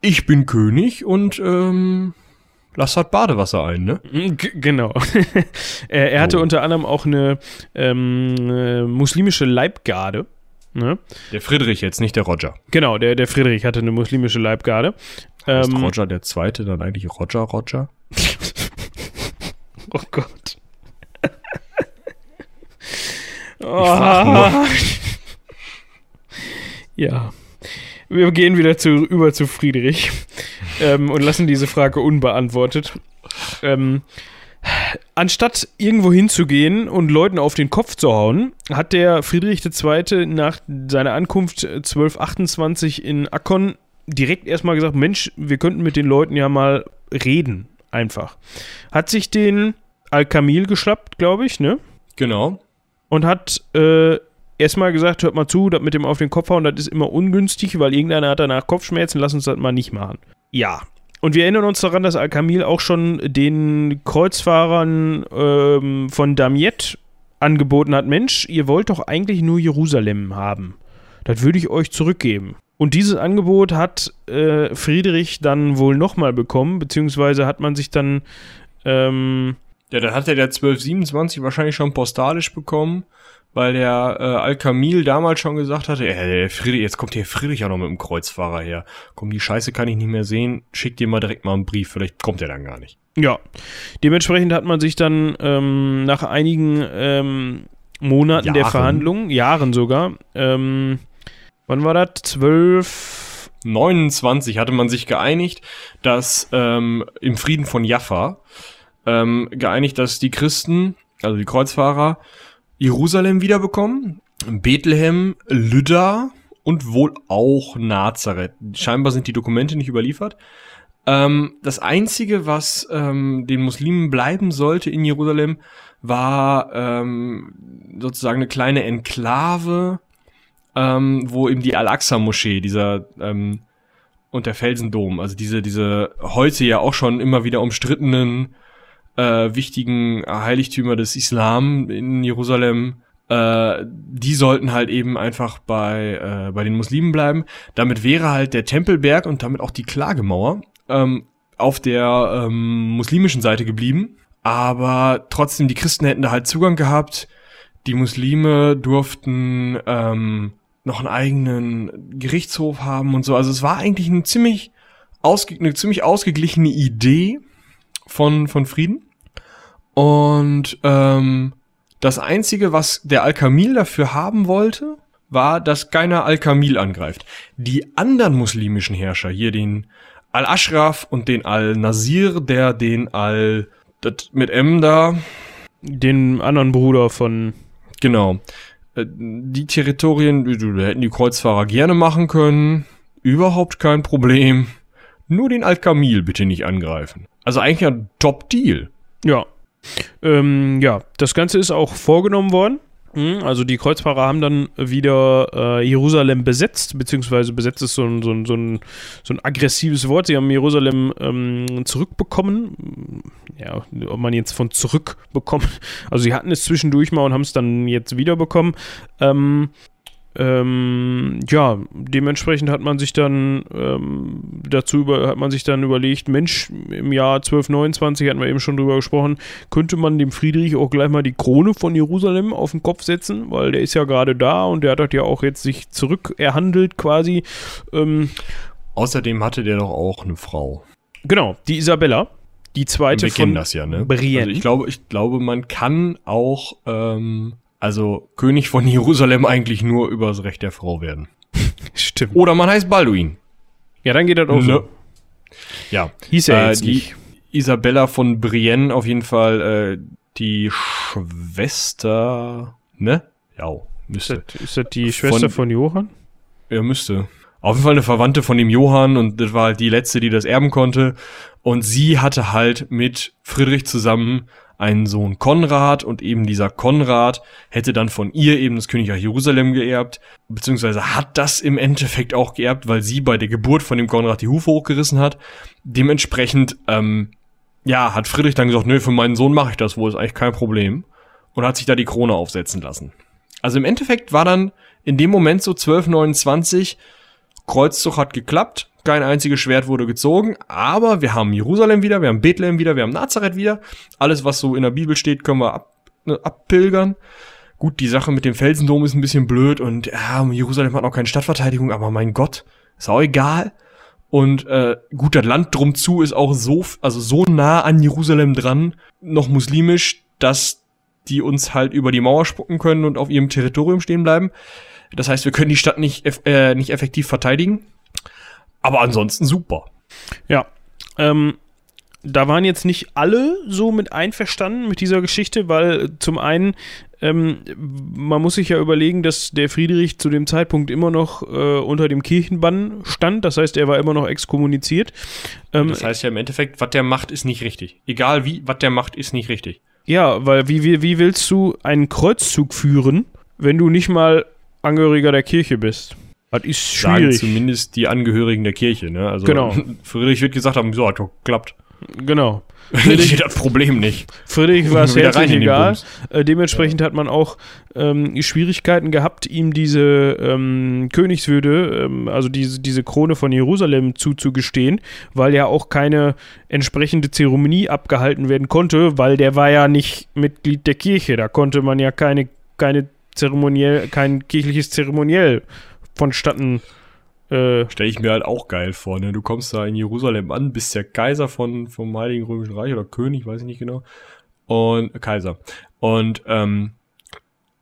Ich bin König und ähm, lass halt Badewasser ein, ne? G genau. er, er hatte Oh. unter anderem auch eine ähm, äh, muslimische Leibgarde. Ne? Der Friedrich jetzt, nicht der Roger. Genau, der, der Friedrich hatte eine muslimische Leibgarde. Ist Ähm, Roger der Zweite dann eigentlich Roger Roger? oh Gott. oh. Ja. Wir gehen wieder zu, über zu Friedrich ähm, und lassen diese Frage unbeantwortet. Ähm, anstatt irgendwo hinzugehen und Leuten auf den Kopf zu hauen, hat der Friedrich II. nach seiner Ankunft 1228 in Akkon direkt erstmal gesagt, Mensch, wir könnten mit den Leuten ja mal reden, einfach. Hat sich den Al-Kamil geschnappt, glaube ich, ne? Genau. Und hat äh, erstmal gesagt, hört mal zu, das mit dem auf den Kopf hauen, das ist immer ungünstig, weil irgendeiner hat danach Kopfschmerzen, lass uns das mal nicht machen. Ja. Und wir erinnern uns daran, dass Al-Kamil auch schon den Kreuzfahrern ähm, von Damiette angeboten hat, Mensch, ihr wollt doch eigentlich nur Jerusalem haben. Das würde ich euch zurückgeben. Und dieses Angebot hat äh, Friedrich dann wohl nochmal bekommen, beziehungsweise hat man sich dann ähm, Ja, dann hat er der 1227 wahrscheinlich schon postalisch bekommen, weil der äh, Al-Kamil damals schon gesagt hatte, äh, der Friedrich, jetzt kommt hier Friedrich ja noch mit dem Kreuzfahrer her. Komm, die Scheiße kann ich nicht mehr sehen. Schick dir mal direkt mal einen Brief, vielleicht kommt er dann gar nicht. Ja, dementsprechend hat man sich dann ähm, nach einigen ähm, Monaten der Jahren. Verhandlungen, Jahren sogar, ähm, wann war das? Zwölf. 29 hatte man sich geeinigt, dass ähm, im Frieden von Jaffa ähm, geeinigt, dass die Christen, also die Kreuzfahrer, Jerusalem wiederbekommen, Bethlehem, Lydda und wohl auch Nazareth. Scheinbar sind die Dokumente nicht überliefert. Ähm, das Einzige, was ähm, den Muslimen bleiben sollte in Jerusalem, war ähm, sozusagen eine kleine Enklave, ähm, wo eben die Al-Aqsa-Moschee, dieser ähm, und der Felsendom, also diese, diese heute ja auch schon immer wieder umstrittenen äh, wichtigen Heiligtümer des Islam in Jerusalem, äh, die sollten halt eben einfach bei, äh, bei den Muslimen bleiben. Damit wäre halt der Tempelberg und damit auch die Klagemauer ähm, auf der ähm, muslimischen Seite geblieben. Aber trotzdem, die Christen hätten da halt Zugang gehabt. Die Muslime durften ähm, noch einen eigenen Gerichtshof haben und so. Also es war eigentlich eine ziemlich, eine ziemlich ausgeglichene Idee von, von Frieden. Und ähm, das Einzige, was der Al-Kamil dafür haben wollte, war, dass keiner Al-Kamil angreift. Die anderen muslimischen Herrscher, hier den Al-Ashraf und den Al-Nasir, der den Al... Das mit M da, Den anderen Bruder von. Genau. Äh, Die Territorien, die, die hätten die Kreuzfahrer gerne machen können. Überhaupt kein Problem. Nur den Al-Kamil bitte nicht angreifen. Also eigentlich ein Top-Deal. Ja. Ähm, ja, das Ganze ist auch vorgenommen worden. Mhm, Also die Kreuzfahrer haben dann wieder äh, Jerusalem besetzt, beziehungsweise besetzt ist so ein, so, ein, so, ein, so ein aggressives Wort. Sie haben Jerusalem ähm, zurückbekommen. Ja, ob man jetzt von zurückbekommen. Also sie hatten es zwischendurch mal und haben es dann jetzt wiederbekommen. Ähm, ähm, ja, dementsprechend hat man sich dann ähm, dazu über, hat man sich dann überlegt, Mensch, im Jahr 1229 hatten wir eben schon drüber gesprochen, könnte man dem Friedrich auch gleich mal die Krone von Jerusalem auf den Kopf setzen, weil der ist ja gerade da und der hat das ja auch jetzt sich zurückerhandelt quasi. Ähm, Außerdem hatte der doch auch eine Frau. genau, die Isabella, die zweite Wir kennen von das ja, ne? Brienne. Also ich glaube, ich glaube, man kann auch, ähm, also König von Jerusalem eigentlich nur über das Recht der Frau werden. Stimmt. Oder man heißt Balduin. Ja, dann geht das auch so. Ne? Ja. Hieß er Äh, jetzt die nicht. Isabella von Brienne auf jeden Fall äh, die Schwester, ne? Ja, Ist müsste. das, ist das die Schwester von, Johann? Ja, müsste. Auf jeden Fall eine Verwandte von dem Johann und das war halt die letzte, die das erben konnte. Und sie hatte halt mit Friedrich zusammen einen Sohn Konrad und eben dieser Konrad hätte dann von ihr eben das Königreich Jerusalem geerbt, beziehungsweise hat das im Endeffekt auch geerbt, weil sie bei der Geburt von dem Konrad die Hufe hochgerissen hat. Dementsprechend, ähm, ja, hat Friedrich dann gesagt, nö, für meinen Sohn mache ich das wohl, ist eigentlich kein Problem. Und hat sich da die Krone aufsetzen lassen. Also im Endeffekt war dann in dem Moment so 1229, Kreuzzug hat geklappt, kein einziges Schwert wurde gezogen, aber wir haben Jerusalem wieder, wir haben Bethlehem wieder, wir haben Nazareth wieder. Alles, was so in der Bibel steht, können wir ab, ne, abpilgern. Gut, die Sache mit dem Felsendom ist ein bisschen blöd und ja, Jerusalem hat noch keine Stadtverteidigung, aber mein Gott, ist auch egal. Und äh, gut, das Land drum zu ist auch so, also so nah an Jerusalem dran, noch muslimisch, dass die uns halt über die Mauer spucken können und auf ihrem Territorium stehen bleiben. Das heißt, wir können die Stadt nicht, äh, nicht effektiv verteidigen. Aber ansonsten super. Ja. Ähm, da waren jetzt nicht alle so mit einverstanden mit dieser Geschichte, weil zum einen, ähm, man muss sich ja überlegen, dass der Friedrich zu dem Zeitpunkt immer noch äh, unter dem Kirchenbann stand. Das heißt, er war immer noch exkommuniziert. Ähm, Das heißt ja im Endeffekt, was der macht, ist nicht richtig. Egal wie, was der macht, ist nicht richtig. ja, weil wie, wie, wie willst du einen Kreuzzug führen, wenn du nicht mal Angehöriger der Kirche bist? Das ist Sagen schwierig. zumindest die Angehörigen der Kirche. Ne? Also Genau. Friedrich wird gesagt haben, so hat doch geklappt. Genau. Ich das Problem nicht. Friedrich war es herzlich egal. Äh, dementsprechend hat man auch ähm, Schwierigkeiten gehabt, ihm diese ähm, Königswürde, ähm, also diese, diese Krone von Jerusalem zuzugestehen, weil ja auch keine entsprechende Zeremonie abgehalten werden konnte, weil der war ja nicht Mitglied der Kirche. Da konnte man ja keine, keine Zeremoniell, kein kirchliches Zeremoniell vonstatten äh, Stelle ich mir halt auch geil vor, ne? Du kommst da in Jerusalem an, bist der Kaiser von, vom Heiligen Römischen Reich oder König, weiß ich nicht genau. Und Kaiser. Und ähm,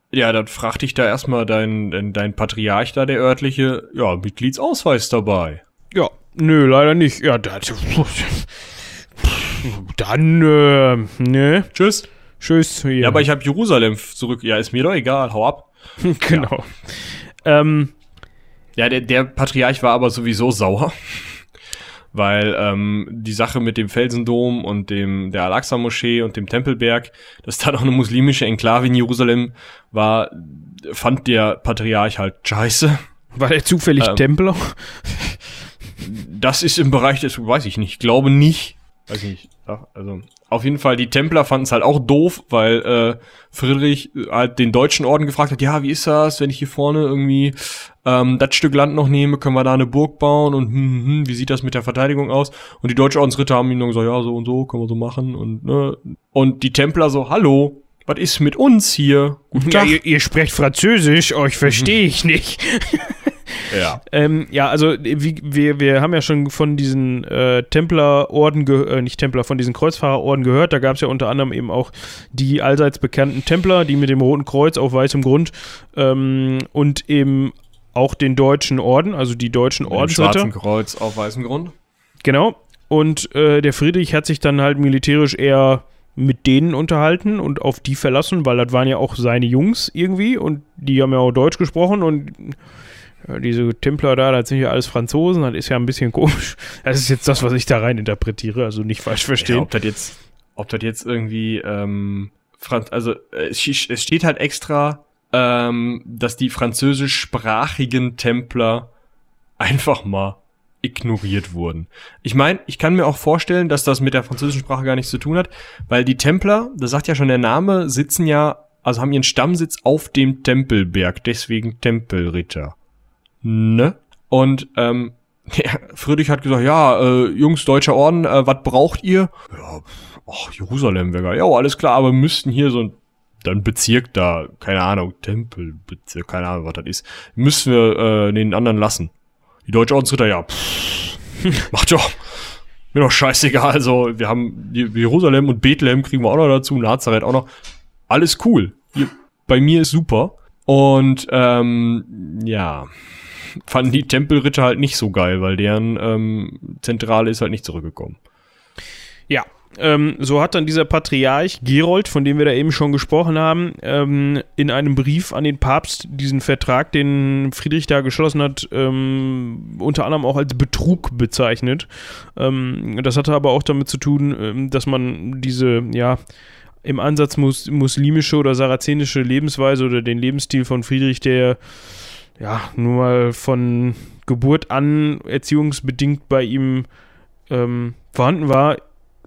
ja, dann fragt dich da erstmal dein, dein, dein Patriarch da, der örtliche, ja, Mitgliedsausweis dabei. Ja, nö, leider nicht. Ja, das, dann, äh, ne, Tschüss. Tschüss. Hier. Ja, aber ich habe Jerusalem zurück. Ja, ist mir doch egal, hau ab. genau. Ähm, Ja, der, der Patriarch war aber sowieso sauer. Weil ähm, die Sache mit dem Felsendom und dem der Al-Aqsa-Moschee und dem Tempelberg, dass da noch eine muslimische Enklave in Jerusalem war, fand der Patriarch halt scheiße. war der zufällig Ähm. Templer? Das ist im Bereich des, weiß ich nicht, glaube nicht. Weiß ich nicht. Ja, also auf jeden Fall, die Templer fanden es halt auch doof, weil äh, Friedrich äh, halt den deutschen Orden gefragt hat, ja, wie ist das, wenn ich hier vorne irgendwie ähm, das Stück Land noch nehme, können wir da eine Burg bauen und hm, hm, hm, wie sieht das mit der Verteidigung aus? Und die deutschen Ordensritter haben ihm dann gesagt, ja, so und so, können wir so machen und ne. Und die Templer so, hallo, was ist mit uns hier? Guten Ja, Tag. ihr, ihr sprecht Französisch, euch verstehe ich nicht. Ja. ähm, ja, also wie, wir, wir haben ja schon von diesen äh, Templerorden, äh, nicht Templer, von diesen Kreuzfahrerorden gehört. Da gab es ja unter anderem eben auch die allseits bekannten Templer, die mit dem Roten Kreuz auf weißem Grund ähm, und eben auch den deutschen Orden, also die deutschen Ordensritter. schwarzen Kreuz auf weißem Grund. Genau. Und äh, der Friedrich hat sich dann halt militärisch eher mit denen unterhalten und auf die verlassen, weil das waren ja auch seine Jungs irgendwie und die haben ja auch Deutsch gesprochen und ja, diese Templer da, das sind ja alles Franzosen, das ist ja ein bisschen komisch. Das ist jetzt das, was ich da rein interpretiere, also nicht falsch Ja, verstehen. ob das jetzt, ob das jetzt irgendwie, ähm, Franz, also äh, es steht halt extra ähm, dass die französischsprachigen Templer einfach mal ignoriert wurden. Ich meine, ich kann mir auch vorstellen, dass das mit der französischen Sprache gar nichts zu tun hat, weil die Templer, das sagt ja schon der Name, sitzen ja, also haben ihren Stammsitz auf dem Tempelberg, deswegen Tempelritter. Ne? Und ähm, ja, Friedrich hat gesagt, ja, äh, Jungs, deutscher Orden, äh, was braucht ihr? Ja, ach, Jerusalem wäre geil. Ja, alles klar, aber müssten hier so ein dann Bezirk da, keine Ahnung, Tempelbezirk, keine Ahnung, was das ist, müssen wir äh, den anderen lassen. Die deutsche Ordensritter, ja, pff, macht doch, mir doch scheißegal. Also, wir haben Jerusalem und Bethlehem kriegen wir auch noch dazu, Nazareth auch noch. Alles cool. Hier, bei mir ist super. Und ähm, ja, fanden die Tempelritter halt nicht so geil, weil deren ähm, Zentrale ist halt nicht zurückgekommen. Ja, ähm, so hat dann dieser Patriarch Gerold, von dem wir da eben schon gesprochen haben, ähm, in einem Brief an den Papst diesen Vertrag, den Friedrich da geschlossen hat, ähm, unter anderem auch als Betrug bezeichnet. Ähm, das hatte aber auch damit zu tun, ähm, dass man diese, ja, im Ansatz mus muslimische oder sarazenische Lebensweise oder den Lebensstil von Friedrich, der ja nur mal von Geburt an erziehungsbedingt bei ihm ähm, vorhanden war,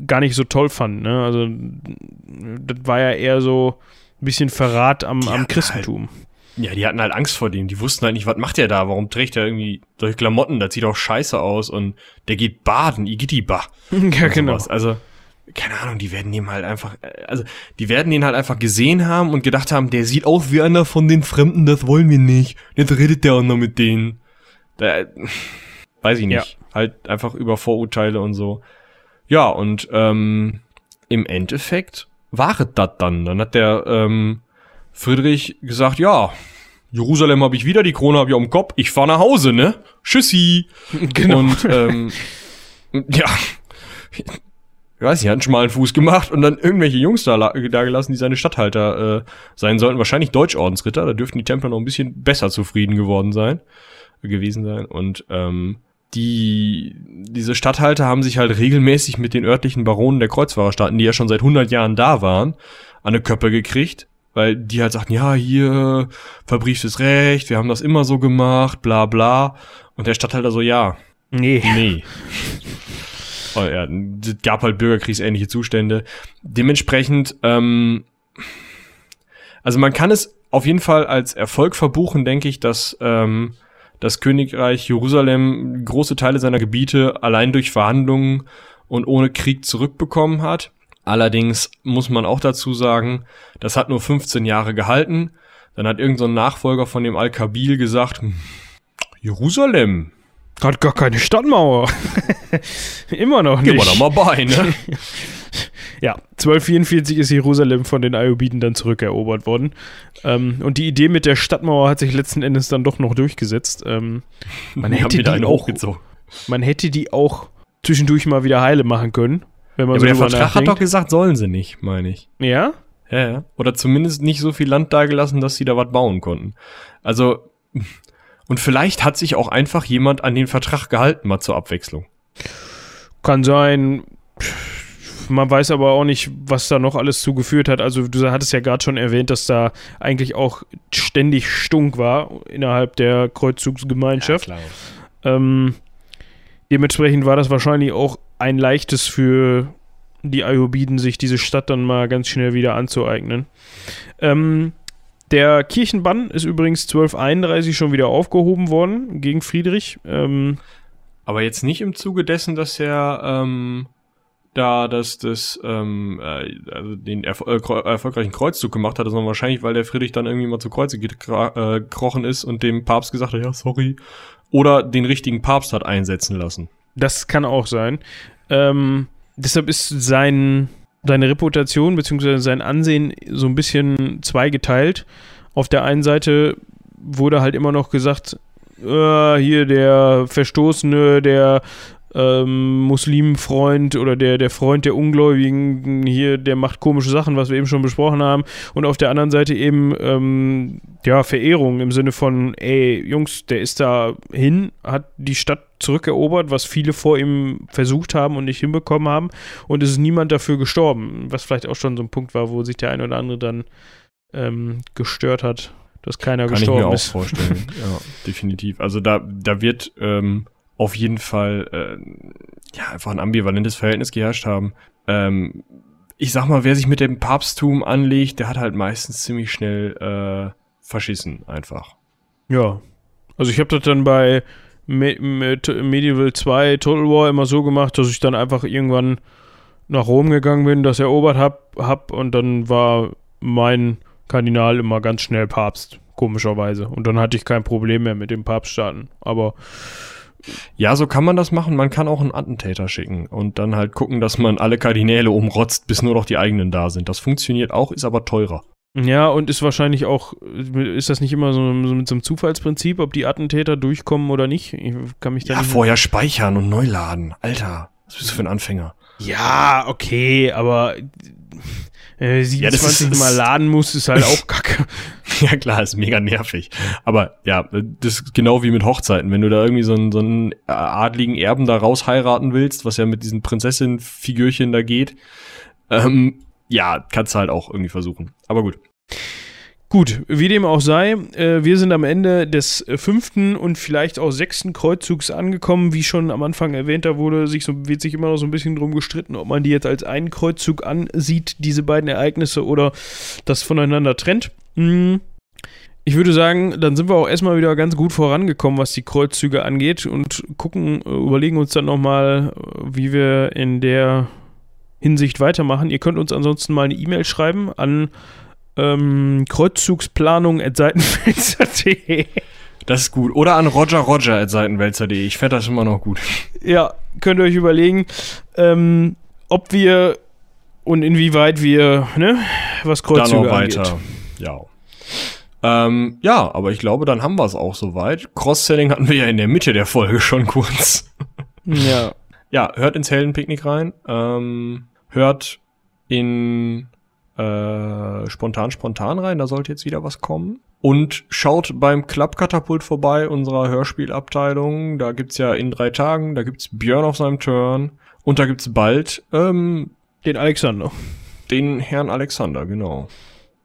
gar nicht so toll fand. Ne? Also das war ja eher so ein bisschen Verrat am, am Christentum. Halt, ja, die hatten halt Angst vor dem. Die wussten halt nicht, was macht der da? Warum trägt er irgendwie solche Klamotten? Das sieht auch scheiße aus und der geht baden, Igitiba. ja, genau. Also keine Ahnung, die werden ihm halt einfach, also die werden ihn halt einfach gesehen haben und gedacht haben, der sieht aus wie einer von den Fremden, das wollen wir nicht. Jetzt redet der auch noch mit denen. Da, weiß ich nicht. Ja. Halt einfach über Vorurteile und so. Ja, und ähm, im Endeffekt war es das dann. Dann hat der ähm, Friedrich gesagt, ja, Jerusalem habe ich wieder, die Krone habe ich am Kopf, ich fahr nach Hause, ne? Tschüssi. Genau. Und ähm, ja, ich weiß nicht, hat einen schmalen Fuß gemacht und dann irgendwelche Jungs da, da gelassen, die seine Statthalter äh, sein sollten. Wahrscheinlich Deutschordensritter, da dürften die Templer noch ein bisschen besser zufrieden geworden sein, gewesen sein. Und ähm, die, diese Stadthalter haben sich halt regelmäßig mit den örtlichen Baronen der Kreuzfahrerstaaten, die ja schon seit 100 Jahren da waren, an eine Köppe gekriegt, weil die halt sagten, ja, hier, verbrieftes Recht, wir haben das immer so gemacht, bla bla. Und der Stadthalter so, ja. Nee. Nee. oh, ja, es gab halt bürgerkriegsähnliche Zustände. Dementsprechend, ähm, also man kann es auf jeden Fall als Erfolg verbuchen, denke ich, dass ähm, das Königreich Jerusalem große Teile seiner Gebiete allein durch Verhandlungen und ohne Krieg zurückbekommen hat. Allerdings muss man auch dazu sagen, das hat nur 15 Jahre gehalten. Dann hat irgendein so Nachfolger von dem Al-Kabil gesagt, hm, Jerusalem. Hat gar keine Stadtmauer. Immer noch nicht. Gehen wir da mal bei, ne? Ja, 1244 ist Jerusalem von den Ayubiden dann zurückerobert worden. Ähm, und die Idee mit der Stadtmauer hat sich letzten Endes dann doch noch durchgesetzt. Ähm, man, hätte die auch, man hätte die auch zwischendurch mal wieder heile machen können. Wenn man ja, so aber der Vertrag nachdenkt. hat doch gesagt, sollen sie nicht, meine ich. Ja? Ja, ja. Oder zumindest nicht so viel Land dagelassen, dass sie da was bauen konnten. Also, und vielleicht hat sich auch einfach jemand an den Vertrag gehalten, mal zur Abwechslung. Kann sein man weiß aber auch nicht, was da noch alles zugeführt hat. Also du hattest ja gerade schon erwähnt, dass da eigentlich auch ständig Stunk war innerhalb der Kreuzzugsgemeinschaft. Ja, ähm, dementsprechend war das wahrscheinlich auch ein leichtes für die Ayubiden, sich diese Stadt dann mal ganz schnell wieder anzueignen. Ähm, der Kirchenbann ist übrigens 1231 schon wieder aufgehoben worden gegen Friedrich. Ähm, aber jetzt nicht im Zuge dessen, dass er ähm, da das, das ähm, äh, also den erfol äh, erfolgreichen Kreuzzug gemacht hatte, sondern wahrscheinlich, weil der Friedrich dann irgendwie mal zu Kreuze äh, gekrochen ist und dem Papst gesagt hat, ja, sorry. Oder den richtigen Papst hat einsetzen lassen. Das kann auch sein. Ähm, deshalb ist sein, seine Reputation bzw. sein Ansehen so ein bisschen zweigeteilt. Auf der einen Seite wurde halt immer noch gesagt, äh, hier der Verstoßene, der ähm, Muslimfreund oder der, der Freund der Ungläubigen hier, der macht komische Sachen, was wir eben schon besprochen haben. Und auf der anderen Seite eben, ähm, ja, Verehrung im Sinne von, ey, Jungs, der ist da hin, hat die Stadt zurückerobert, was viele vor ihm versucht haben und nicht hinbekommen haben. Und es ist niemand dafür gestorben, was vielleicht auch schon so ein Punkt war, wo sich der ein oder andere dann ähm, gestört hat dass keiner Kann ich gestorben mir auch ist. vorstellen. ja, definitiv. Also da, da wird ähm, auf jeden Fall äh, ja einfach ein ambivalentes Verhältnis geherrscht haben. Ähm, ich sag mal, wer sich mit dem Papsttum anlegt, der hat halt meistens ziemlich schnell äh, verschissen einfach. Ja. Also ich habe das dann bei Me mit Medieval 2 Total War immer so gemacht, dass ich dann einfach irgendwann nach Rom gegangen bin, das erobert hab, hab und dann war mein Kardinal immer ganz schnell Papst, komischerweise. Und dann hatte ich kein Problem mehr mit dem Papststaaten. Aber Ja, so kann man das machen. Man kann auch einen Attentäter schicken und dann halt gucken, dass man alle Kardinäle umrotzt, bis nur noch die eigenen da sind. Das funktioniert auch, ist aber teurer. ja, und ist wahrscheinlich auch, ist das nicht immer so, so mit so einem Zufallsprinzip, ob die Attentäter durchkommen oder nicht? Ich kann mich da Ja, vorher speichern und neu laden. Alter, was bist du für ein Anfänger? Ja, okay, aber äh, 27 das ist- Mal laden muss, ist halt auch kacke. Ja klar, ist mega nervig. Aber ja, das ist genau wie mit Hochzeiten. Wenn du da irgendwie so einen, so einen adligen Erben da raus heiraten willst, was ja mit diesen Prinzessin-Figürchen da geht, ähm, ja, kannst du halt auch irgendwie versuchen. Aber gut. Gut, wie dem auch sei, äh, wir sind am Ende des äh, fünften und vielleicht auch sechsten Kreuzzugs angekommen. Wie schon am Anfang erwähnt, da wurde sich so, wird sich immer noch so ein bisschen drum gestritten, ob man die jetzt als einen Kreuzzug ansieht, diese beiden Ereignisse, oder das voneinander trennt. Hm. Ich würde sagen, dann sind wir auch erstmal wieder ganz gut vorangekommen, was die Kreuzzüge angeht und gucken, äh, überlegen uns dann nochmal, wie wir in der Hinsicht weitermachen. Ihr könnt uns ansonsten mal eine E-Mail schreiben an ähm, kreuzzugsplanung.seitenwälzer.de. Das ist gut. Oder an rogerroger.seitenwälzer.de. Ich fände das immer noch gut. Ja, könnt ihr euch überlegen, ähm, ob wir und inwieweit wir, ne, was Dann noch Kreuzzüge weiter. angeht. Ja. Ähm, ja, aber ich glaube, dann haben wir es auch soweit. Cross-Selling hatten wir ja in der Mitte der Folge schon kurz. Ja, Ja, hört ins Heldenpicknick rein. Ähm, hört in äh, spontan spontan rein, da sollte jetzt wieder was kommen. Und schaut beim Klappkatapult vorbei, unserer Hörspielabteilung. Da gibt's ja in drei Tagen, da gibt's Björn auf seinem Turn. Und da gibt's bald ähm, den Alexander, den Herrn Alexander, genau.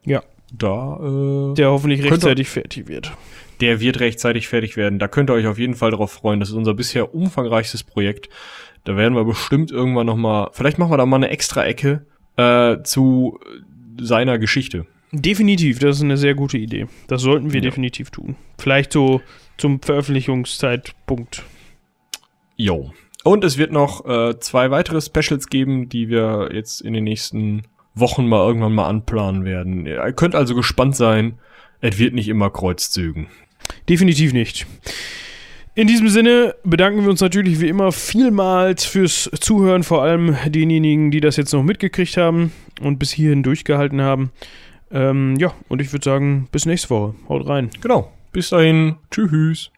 Ja. Da, äh, der hoffentlich rechtzeitig fertig wird. der wird rechtzeitig fertig werden. Da könnt ihr euch auf jeden Fall drauf freuen. Das ist unser bisher umfangreichstes Projekt. Da werden wir bestimmt irgendwann noch mal, vielleicht machen wir da mal eine extra Ecke äh, zu seiner Geschichte. Definitiv, das ist eine sehr gute Idee. Das sollten wir Ja. definitiv tun. Vielleicht so zum Veröffentlichungszeitpunkt. Jo. Und es wird noch äh, zwei weitere Specials geben, die wir jetzt in den nächsten Wochen mal irgendwann mal anplanen werden. Ihr könnt also gespannt sein. Es wird nicht immer Kreuzzügen. Definitiv nicht. In diesem Sinne bedanken wir uns natürlich wie immer vielmals fürs Zuhören, vor allem denjenigen, die das jetzt noch mitgekriegt haben und bis hierhin durchgehalten haben. Ähm, ja, und ich würde sagen, bis nächste Woche. Haut rein. Genau. Bis dahin. Tschüss.